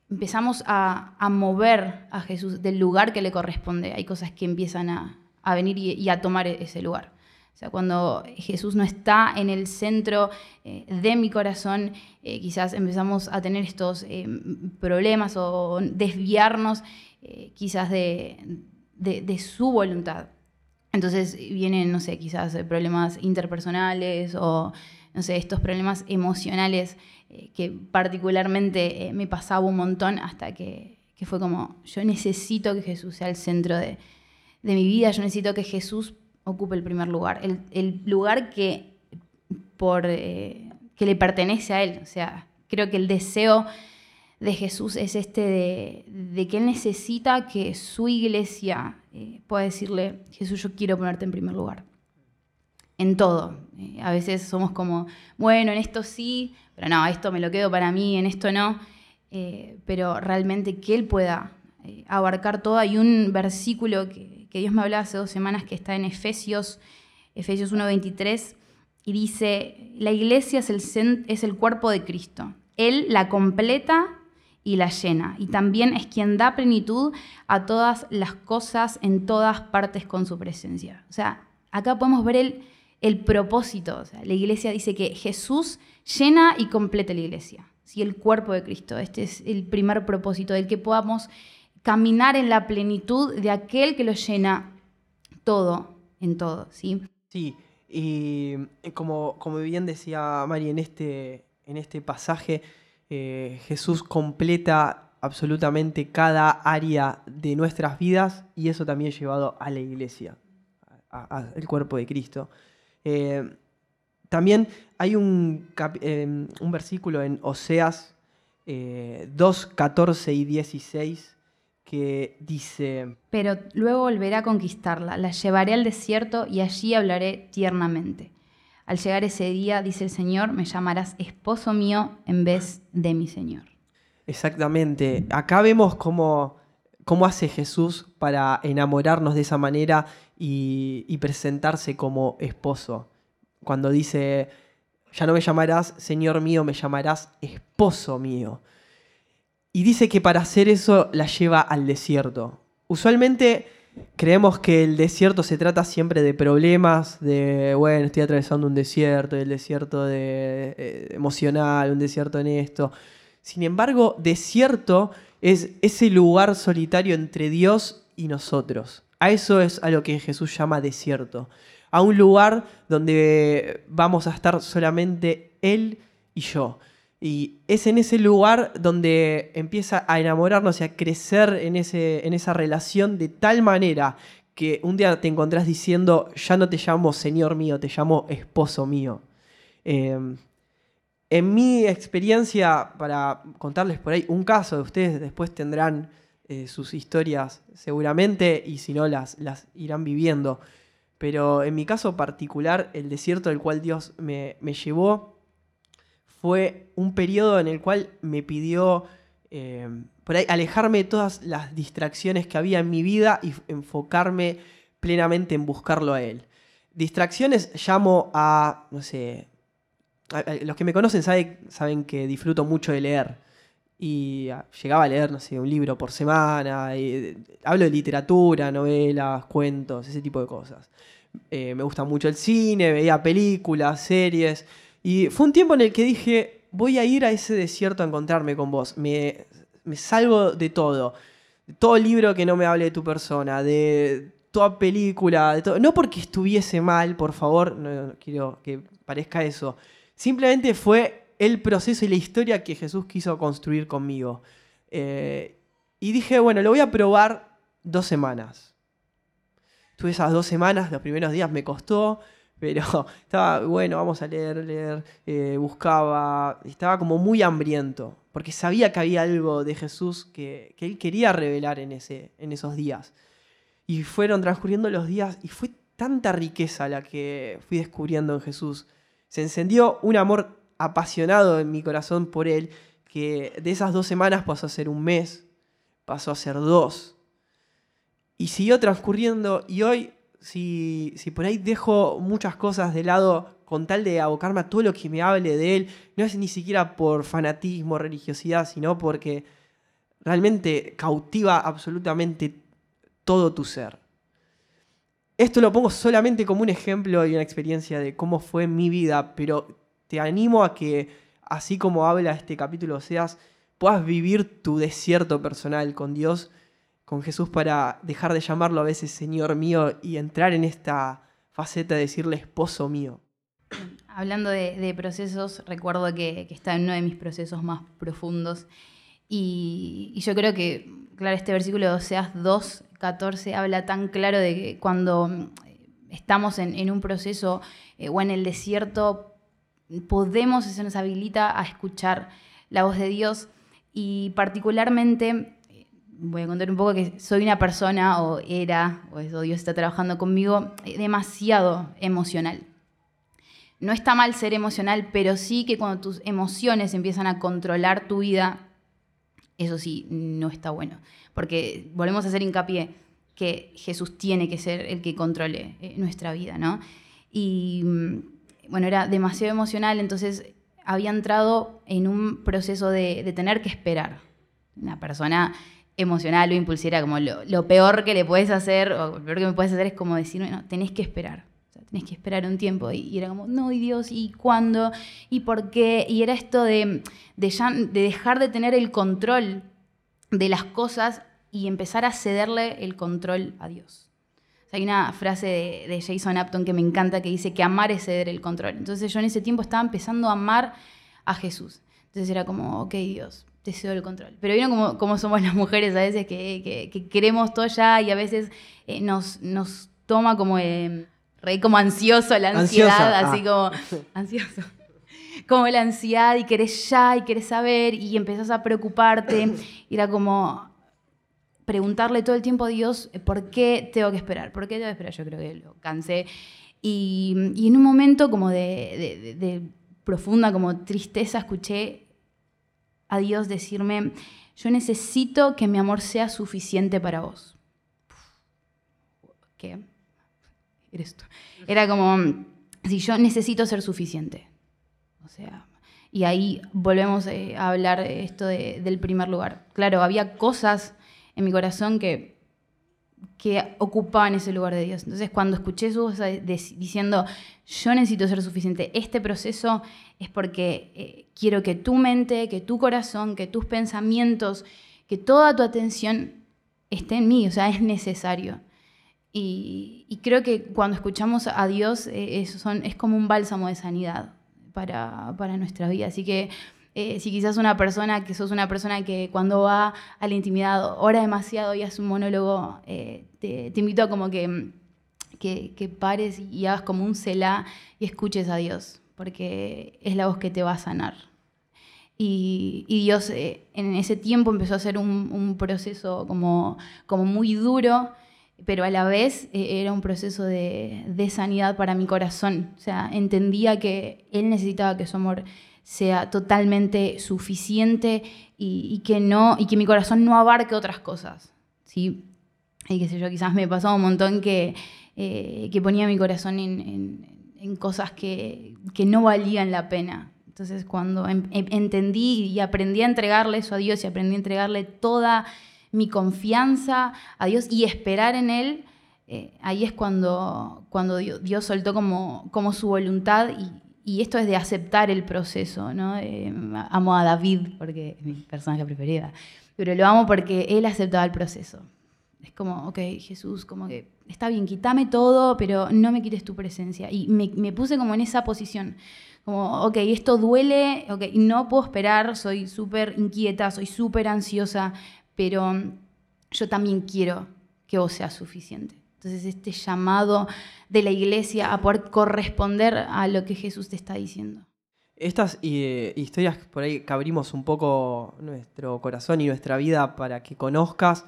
empezamos a, a, mover a Jesús del lugar que le corresponde, hay cosas que empiezan a, a venir y, y, a tomar ese lugar. O sea, cuando Jesús no está en el centro eh, de mi corazón, eh, quizás empezamos a tener estos eh, problemas o desviarnos quizás de, su voluntad. Entonces vienen, no sé, quizás problemas interpersonales o, no sé, estos problemas emocionales que particularmente me pasaba un montón hasta que, fue como, yo necesito que Jesús sea el centro de mi vida, yo necesito que Jesús ocupe el primer lugar, el, el lugar que, por, eh, que le pertenece a Él. O sea, creo que el deseo de Jesús es este de, de que Él necesita que su iglesia eh, pueda decirle, Jesús, yo quiero ponerte en primer lugar. En todo. Eh, a veces somos como, bueno, en esto sí, pero no, esto me lo quedo para mí, en esto no. Pero realmente que Él pueda abarcar todo. Hay un versículo que, que Dios me hablaba hace dos semanas que está en Efesios, Efesios 1.23, y dice, la iglesia es el, es el cuerpo de Cristo. Él la completa y la llena. Y también es quien da plenitud a todas las cosas en todas partes con su presencia. O sea, acá podemos ver el, el propósito. O sea, la iglesia dice que Jesús llena y completa la iglesia. ¿sí? El cuerpo de Cristo. Este es el primer propósito, del que podamos caminar en la plenitud de aquel que lo llena todo, en todo. ¿sí? Sí, y como, como bien decía Mari en este, en este pasaje, eh, Jesús completa absolutamente cada área de nuestras vidas y eso también llevado a la iglesia, al cuerpo de Cristo. Eh, también hay un, eh, un versículo en Oseas eh, 2, 14 y 16 que dice... Pero luego volveré a conquistarla, la llevaré al desierto y allí hablaré tiernamente. Al llegar ese día, dice el Señor, me llamarás esposo mío en vez de mi Señor. Exactamente. Acá vemos cómo, cómo hace Jesús para enamorarnos de esa manera y, y presentarse como esposo. Cuando dice, ya no me llamarás Señor mío, me llamarás esposo mío. Y dice que para hacer eso la lleva al desierto. Usualmente creemos que el desierto se trata siempre de problemas, de, bueno, estoy atravesando un desierto, el desierto de, eh, emocional, un desierto en esto. Sin embargo, desierto es ese lugar solitario entre Dios y nosotros. A eso es a lo que Jesús llama desierto. A un lugar donde vamos a estar solamente Él y yo. Y es en ese lugar donde empieza a enamorarnos y a crecer en, ese, en esa relación de tal manera que un día te encontrás diciendo, ya no te llamo Señor mío, te llamo esposo mío. Eh, en mi experiencia, para contarles por ahí un caso, ustedes después tendrán eh, sus historias seguramente y si no las, las irán viviendo. Pero en mi caso particular, el desierto del cual Dios me, me llevó fue un periodo en el cual me pidió eh, por ahí alejarme de todas las distracciones que había en mi vida y enfocarme plenamente en buscarlo a Él. Distracciones llamo a, no sé, los que me conocen sabe- saben que disfruto mucho de leer. Y ah, llegaba a leer, no sé, un libro por semana. eh, hablo de literatura, novelas, cuentos, ese tipo de cosas. Eh, me gusta mucho el cine, veía películas, series. Y fue un tiempo en el que dije, voy a ir a ese desierto a encontrarme con vos. Me, salgo de todo. Todo libro que no me hable de tu persona, de toda película, de todo. No porque estuviese mal, por favor, no, no quiero que parezca eso. Simplemente fue el proceso y la historia que Jesús quiso construir conmigo. Eh, y dije, bueno, lo voy a probar dos semanas. Tuve esas dos semanas, los primeros días me costó, pero estaba, bueno, vamos a leer, leer, eh, buscaba, estaba como muy hambriento, porque sabía que había algo de Jesús que, que él quería revelar en, ese, en esos días. Y fueron transcurriendo los días y fue tanta riqueza la que fui descubriendo en Jesús. Se encendió un amor apasionado en mi corazón por Él, que de esas dos semanas pasó a ser un mes, pasó a ser dos. Y siguió transcurriendo y hoy, si, si por ahí dejo muchas cosas de lado con tal de abocarme a todo lo que me hable de Él, no es ni siquiera por fanatismo, religiosidad, sino porque realmente cautiva absolutamente todo tu ser. Esto lo pongo solamente como un ejemplo y una experiencia de cómo fue mi vida, pero te animo a que, así como habla este capítulo Seas, puedas vivir tu desierto personal con Dios, con Jesús, para dejar de llamarlo a veces Señor mío y entrar en esta faceta de decirle esposo mío. Hablando de, procesos, recuerdo que, está en uno de mis procesos más profundos. Y, yo creo que, claro, este versículo de Oseas 2, 14 habla tan claro de que cuando mm, estamos en, un proceso eh, o en el desierto, podemos, se nos habilita a escuchar la voz de Dios. Y particularmente, eh, voy a contar un poco que soy una persona, o era, o eso Dios está trabajando conmigo, eh, demasiado emocional. No está mal ser emocional, pero sí que cuando tus emociones empiezan a controlar tu vida, eso sí, no está bueno. Porque volvemos a hacer hincapié que Jesús tiene que ser el que controle eh, nuestra vida, ¿no? Y mm, bueno, era demasiado emocional, entonces había entrado en un proceso de, de tener que esperar. Una persona emocional o impulsiva, como lo, peor que le puedes hacer, o lo peor que me puedes hacer es como decir, no, tenés que esperar. Tenés que esperar un tiempo. Y, era como, no, y Dios, ¿y cuándo? ¿Y por qué? Y era esto de, de, dejar de tener el control de las cosas y empezar a cederle el control a Dios. Hay una frase de, de Jason Upton que me encanta que dice que amar es ceder el control. Entonces yo en ese tiempo estaba empezando a amar a Jesús. Entonces era como, ok Dios, te cedo el control. Pero vieron como, como somos las mujeres a veces que, que- que queremos todo ya y a veces eh, nos, nos toma como, eh, re como ansioso la ansiedad, Ansiosa, así ah. como ansioso como la ansiedad y querés ya y querés saber y empezás a preocuparte. Y era como preguntarle todo el tiempo a Dios eh, por qué tengo que esperar, por qué tengo que esperar. Yo creo que lo cansé. Y, y en un momento como de, de- de- de profunda como tristeza escuché a Dios decirme, yo necesito que mi amor sea suficiente para vos. ¿Qué? Eres tú. Era como, si yo necesito ser suficiente. O sea, y ahí volvemos eh, a hablar esto de- del primer lugar. Claro, había cosas en mi corazón que, que ocupaban ese lugar de Dios. Entonces, cuando escuché su voz de- diciendo, yo necesito ser suficiente, este proceso es porque eh, quiero que tu mente, que tu corazón, que tus pensamientos, que toda tu atención esté en mí, o sea, es necesario. Y, creo que cuando escuchamos a Dios eh, es, son- es como un bálsamo de sanidad para, para nuestra vida. Así que eh, si quizás una persona, que sos una persona que cuando va a la intimidad ora demasiado y hace un monólogo, eh, te, te invito a como que, que, que pares y hagas como un celá y escuches a Dios, porque es la voz que te va a sanar. Y, y Dios eh, en ese tiempo empezó a hacer un, un proceso como, como muy duro, pero a la vez eh, era un proceso de, de sanidad para mi corazón. O sea, entendía que Él necesitaba que su amor sea totalmente suficiente y, y que, no, y que mi corazón no abarque otras cosas. ¿sí? Y qué sé yo, quizás me pasó un montón que, eh, que ponía mi corazón en, en- en cosas que, que no valían la pena. Entonces cuando em- em- entendí y aprendí a entregarle eso a Dios y aprendí a entregarle toda mi confianza a Dios y esperar en Él, eh, ahí es cuando, cuando Dios, Dios soltó como, como su voluntad y, y esto es de aceptar el proceso. ¿no? Eh, amo a David porque es mi personaje preferida, pero lo amo porque él aceptaba el proceso. Es como, ok, Jesús, como que está bien, quítame todo, pero no me quites tu presencia. Y me, puse como en esa posición. Como, ok, esto duele, ok, no puedo esperar, soy súper inquieta, soy súper ansiosa, pero yo también quiero que vos seas suficiente. Entonces, este llamado de la iglesia a poder corresponder a lo que Jesús te está diciendo. Estas eh, historias por ahí que abrimos un poco nuestro corazón y nuestra vida para que conozcas,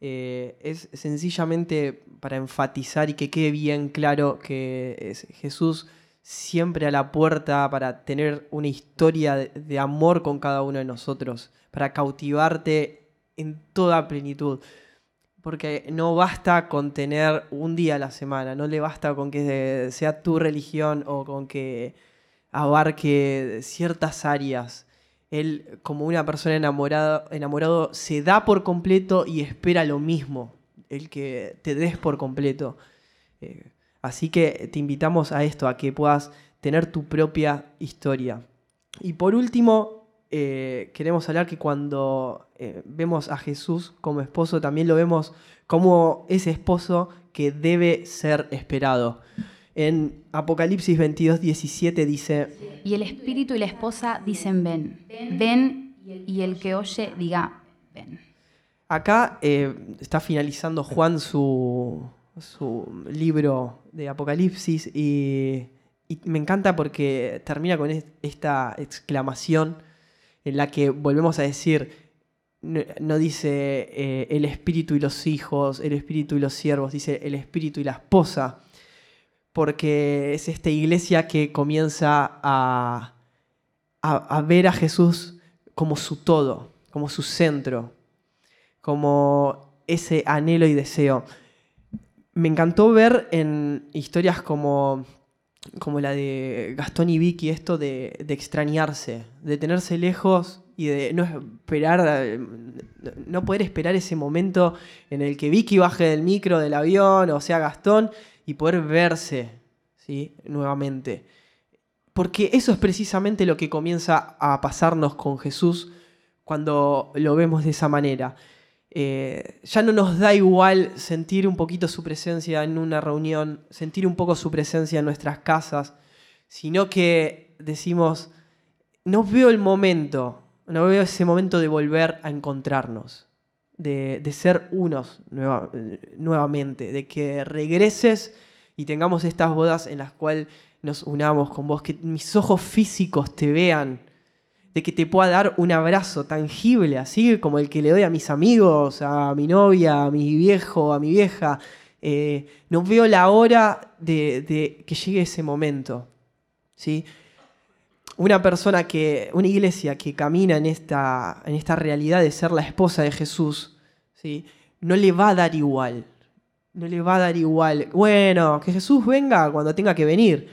eh, es sencillamente para enfatizar y que quede bien claro que es Jesús siempre a la puerta para tener una historia de, de amor con cada uno de nosotros, para cautivarte en toda plenitud. Porque no basta con tener un día a la semana, no le basta con que sea tu religión o con que abarque ciertas áreas. Él, como una persona enamorada, enamorado, se da por completo y espera lo mismo, el que te des por completo. Eh, así que te invitamos a esto, a que puedas tener tu propia historia. Y por último, eh, queremos hablar que cuando eh, vemos a Jesús como esposo, también lo vemos como ese esposo que debe ser esperado. En Apocalipsis 22, 17 dice, Y el espíritu y la esposa dicen ven, ven, y el que oye diga ven. Acá eh, está finalizando Juan su, su libro de Apocalipsis y, y me encanta porque termina con es- esta exclamación en la que volvemos a decir, no, no dice eh, el espíritu y los hijos, el espíritu y los siervos, dice el espíritu y la esposa, porque es esta iglesia que comienza a, a, ver a Jesús como su todo, como su centro, como ese anhelo y deseo. Me encantó ver en historias como, como la de Gastón y Vicky esto de, de extrañarse, de tenerse lejos y de no esperar, no poder esperar ese momento en el que Vicky baje del micro, del avión, o sea Gastón, y poder verse ¿sí? nuevamente. Porque eso es precisamente lo que comienza a pasarnos con Jesús cuando lo vemos de esa manera. Eh, ya no nos da igual sentir un poquito su presencia en una reunión, sentir un poco su presencia en nuestras casas, sino que decimos, no veo el momento, no veo ese momento de volver a encontrarnos, de, ser unos nueva- nuevamente, de que regreses y tengamos estas bodas en las cuales nos unamos con vos, que mis ojos físicos te vean, de que te pueda dar un abrazo tangible, así como el que le doy a mis amigos, a mi novia, a mi viejo, a mi vieja. Eh, no veo la hora de, de que llegue ese momento. ¿sí? Una persona que, una iglesia que camina en esta, en esta realidad de ser la esposa de Jesús, ¿sí? no le va a dar igual. No le va a dar igual. Bueno, que Jesús venga cuando tenga que venir.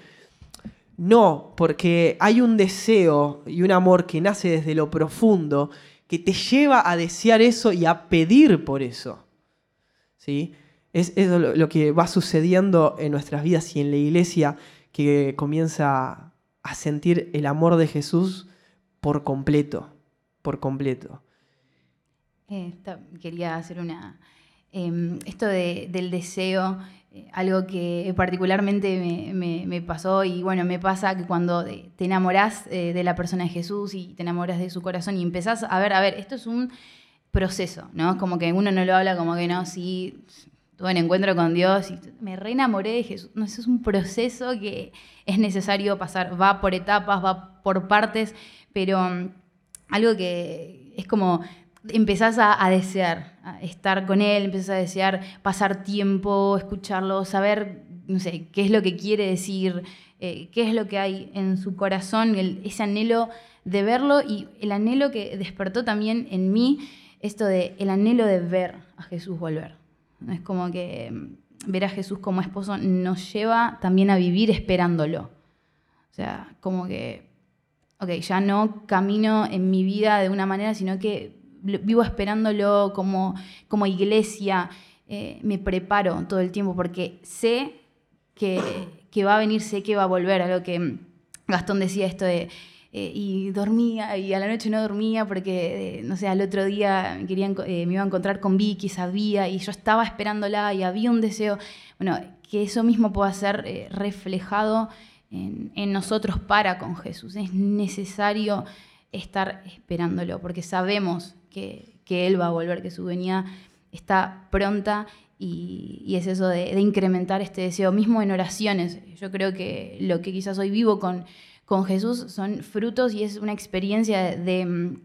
No, porque hay un deseo y un amor que nace desde lo profundo que te lleva a desear eso y a pedir por eso. ¿Sí? Es, es lo, que va sucediendo en nuestras vidas y en la iglesia que comienza a sentir el amor de Jesús por completo, por completo. Eh, quería hacer una... eh, esto de- del deseo, eh, algo que particularmente me, pasó y bueno, me pasa que cuando te enamorás eh, de la persona de Jesús y te enamoras de su corazón y empezás a ver, a ver, esto es un proceso, ¿no? Como que uno no lo habla como que no, sí, tuve un encuentro con Dios y me reenamoré de Jesús. No, eso es un proceso que es necesario pasar, va por etapas, va por partes, pero mm, algo que es como empezás a, desear, a estar con él, empezás a desear pasar tiempo, escucharlo, saber, no sé, qué es lo que quiere decir, eh, qué es lo que hay en su corazón, ese anhelo de verlo y el anhelo que despertó también en mí, esto de el anhelo de ver a Jesús volver. Es como que mm, ver a Jesús como esposo nos lleva también a vivir esperándolo. O sea, como que ok, ya no camino en mi vida de una manera, sino que vivo esperándolo como, como iglesia, eh, me preparo todo el tiempo porque sé que, que va a venir, sé que va a volver, a lo que mm, Gastón decía esto de... eh, y dormía, y a la noche no dormía porque, eh, no sé, al otro día me, quería enco- eh, me iba a encontrar con Vicky, sabía, y yo estaba esperándola y había un deseo. Bueno, que eso mismo pueda ser reflejado en, en nosotros para con Jesús. Es necesario estar esperándolo, porque sabemos que, que Él va a volver, que su venida está pronta y, y es eso de, de incrementar este deseo, mismo en oraciones. Yo creo que lo que quizás hoy vivo con, con Jesús son frutos y es una experiencia de,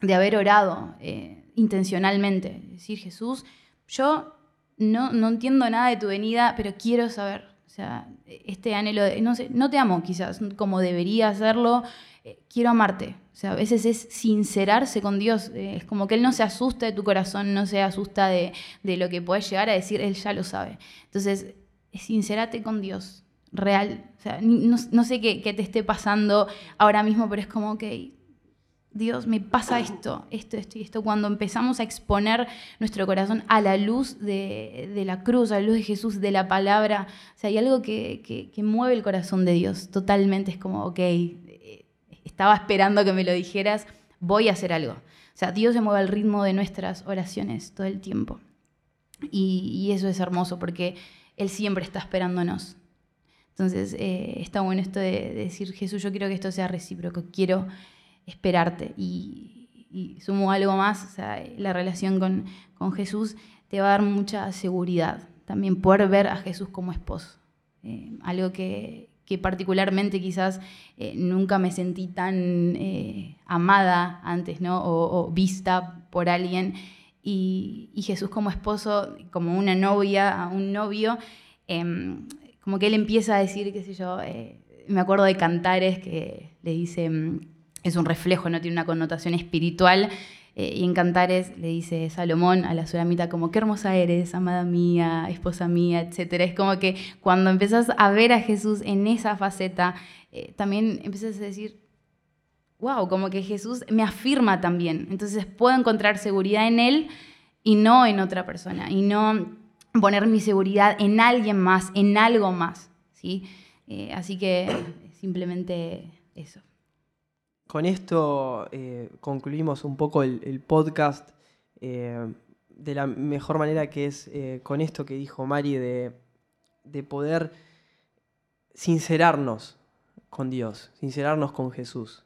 de, haber orado eh, intencionalmente. Decir, Jesús, yo no, no entiendo nada de tu venida, pero quiero saber. O sea, este anhelo de, no sé, no te amo quizás como debería hacerlo, eh, quiero amarte. O sea, a veces es sincerarse con Dios. eh, es como que Él no se asusta de tu corazón, no se asusta de, de lo que puedes llegar a decir, Él ya lo sabe. Entonces, sincerate con Dios, real. O sea, no, sé qué, te esté pasando ahora mismo, pero es como, ok, Dios, me pasa esto, esto, esto y esto. Cuando empezamos a exponer nuestro corazón a la luz de, la cruz, a la luz de Jesús, de la palabra, o sea, hay algo que, mueve el corazón de Dios totalmente. Es como, ok, estaba esperando que me lo dijeras, voy a hacer algo. O sea, Dios se mueve al ritmo de nuestras oraciones todo el tiempo. Y eso es hermoso porque Él siempre está esperándonos. Entonces, eh, está bueno esto de, de decir, Jesús, yo quiero que esto sea recíproco, quiero esperarte. Y, y sumo algo más, o sea, la relación con, Jesús te va a dar mucha seguridad. También poder ver a Jesús como esposo. Eh, algo que, particularmente quizás eh, nunca me sentí tan eh, amada antes, ¿no? O, vista por alguien. Y, y Jesús como esposo, como una novia, a un novio, em, como que él empieza a decir, qué sé yo, eh, me acuerdo de Cantares que le dice, mm, es un reflejo, no tiene una connotación espiritual, eh, y en Cantares le dice Salomón a la sulamita como, qué hermosa eres, amada mía, esposa mía, etc. Es como que cuando empezás a ver a Jesús en esa faceta, eh, también empiezas a decir, wow, como que Jesús me afirma también. Entonces puedo encontrar seguridad en Él y no en otra persona, y no poner mi seguridad en alguien más, en algo más. ¿sí? Eh, así que simplemente eso. Con esto eh, concluimos un poco el, el podcast eh, de la mejor manera que es eh, con esto que dijo Mari de, de poder sincerarnos con Dios, sincerarnos con Jesús.